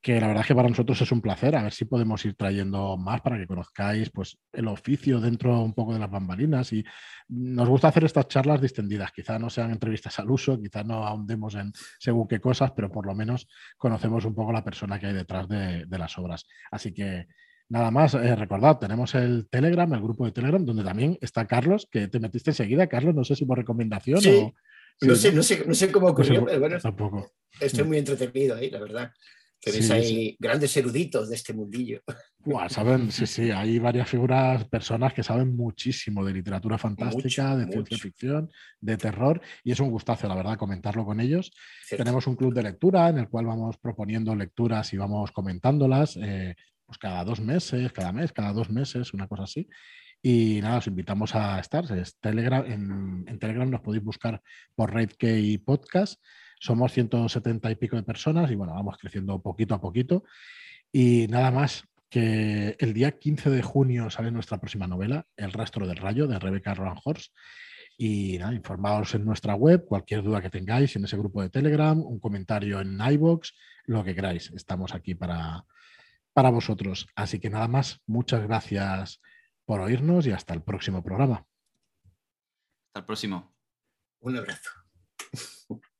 que la verdad es que para nosotros es un placer. A ver si podemos ir trayendo más para que conozcáis pues, el oficio dentro un poco de las bambalinas. Y nos gusta hacer estas charlas distendidas. Quizá no sean entrevistas al uso, quizá no ahondemos en según qué cosas, pero por lo menos conocemos un poco la persona que hay detrás de las obras. Así que Nada más, eh, recordad, tenemos el Telegram, el grupo de Telegram, donde también está Carlos, que te metiste enseguida. Carlos, no sé si por recomendación o. no, sé, no, sé, no, sé, cómo ocurrió, pero bueno. Tampoco. Estoy muy entretenido ahí, la verdad. Tenéis ahí grandes eruditos de este mundillo. saben, sí, sí, hay varias figuras, personas que saben muchísimo de literatura fantástica, de ciencia ficción, de terror, y es un gustazo, la verdad, comentarlo con ellos. Tenemos un club de lectura en el cual vamos proponiendo lecturas y vamos comentándolas. Eh, pues cada dos meses, cada mes, cada dos meses, una cosa así. Y nada, os invitamos a estar. Es Telegram, en, Telegram nos podéis buscar por y Podcast. Somos 170 y pico de personas y bueno, vamos creciendo poquito a poquito. Y nada más, que el día 15 de junio sale nuestra próxima novela, El rastro del rayo, de Rebecca Roanhorst. Y nada, informaos en nuestra web, cualquier duda que tengáis en ese grupo de Telegram, un comentario en iBox, lo que queráis. Estamos aquí para, para vosotros. Así que nada más, muchas gracias por oírnos y hasta el próximo programa. Hasta el próximo. Un abrazo.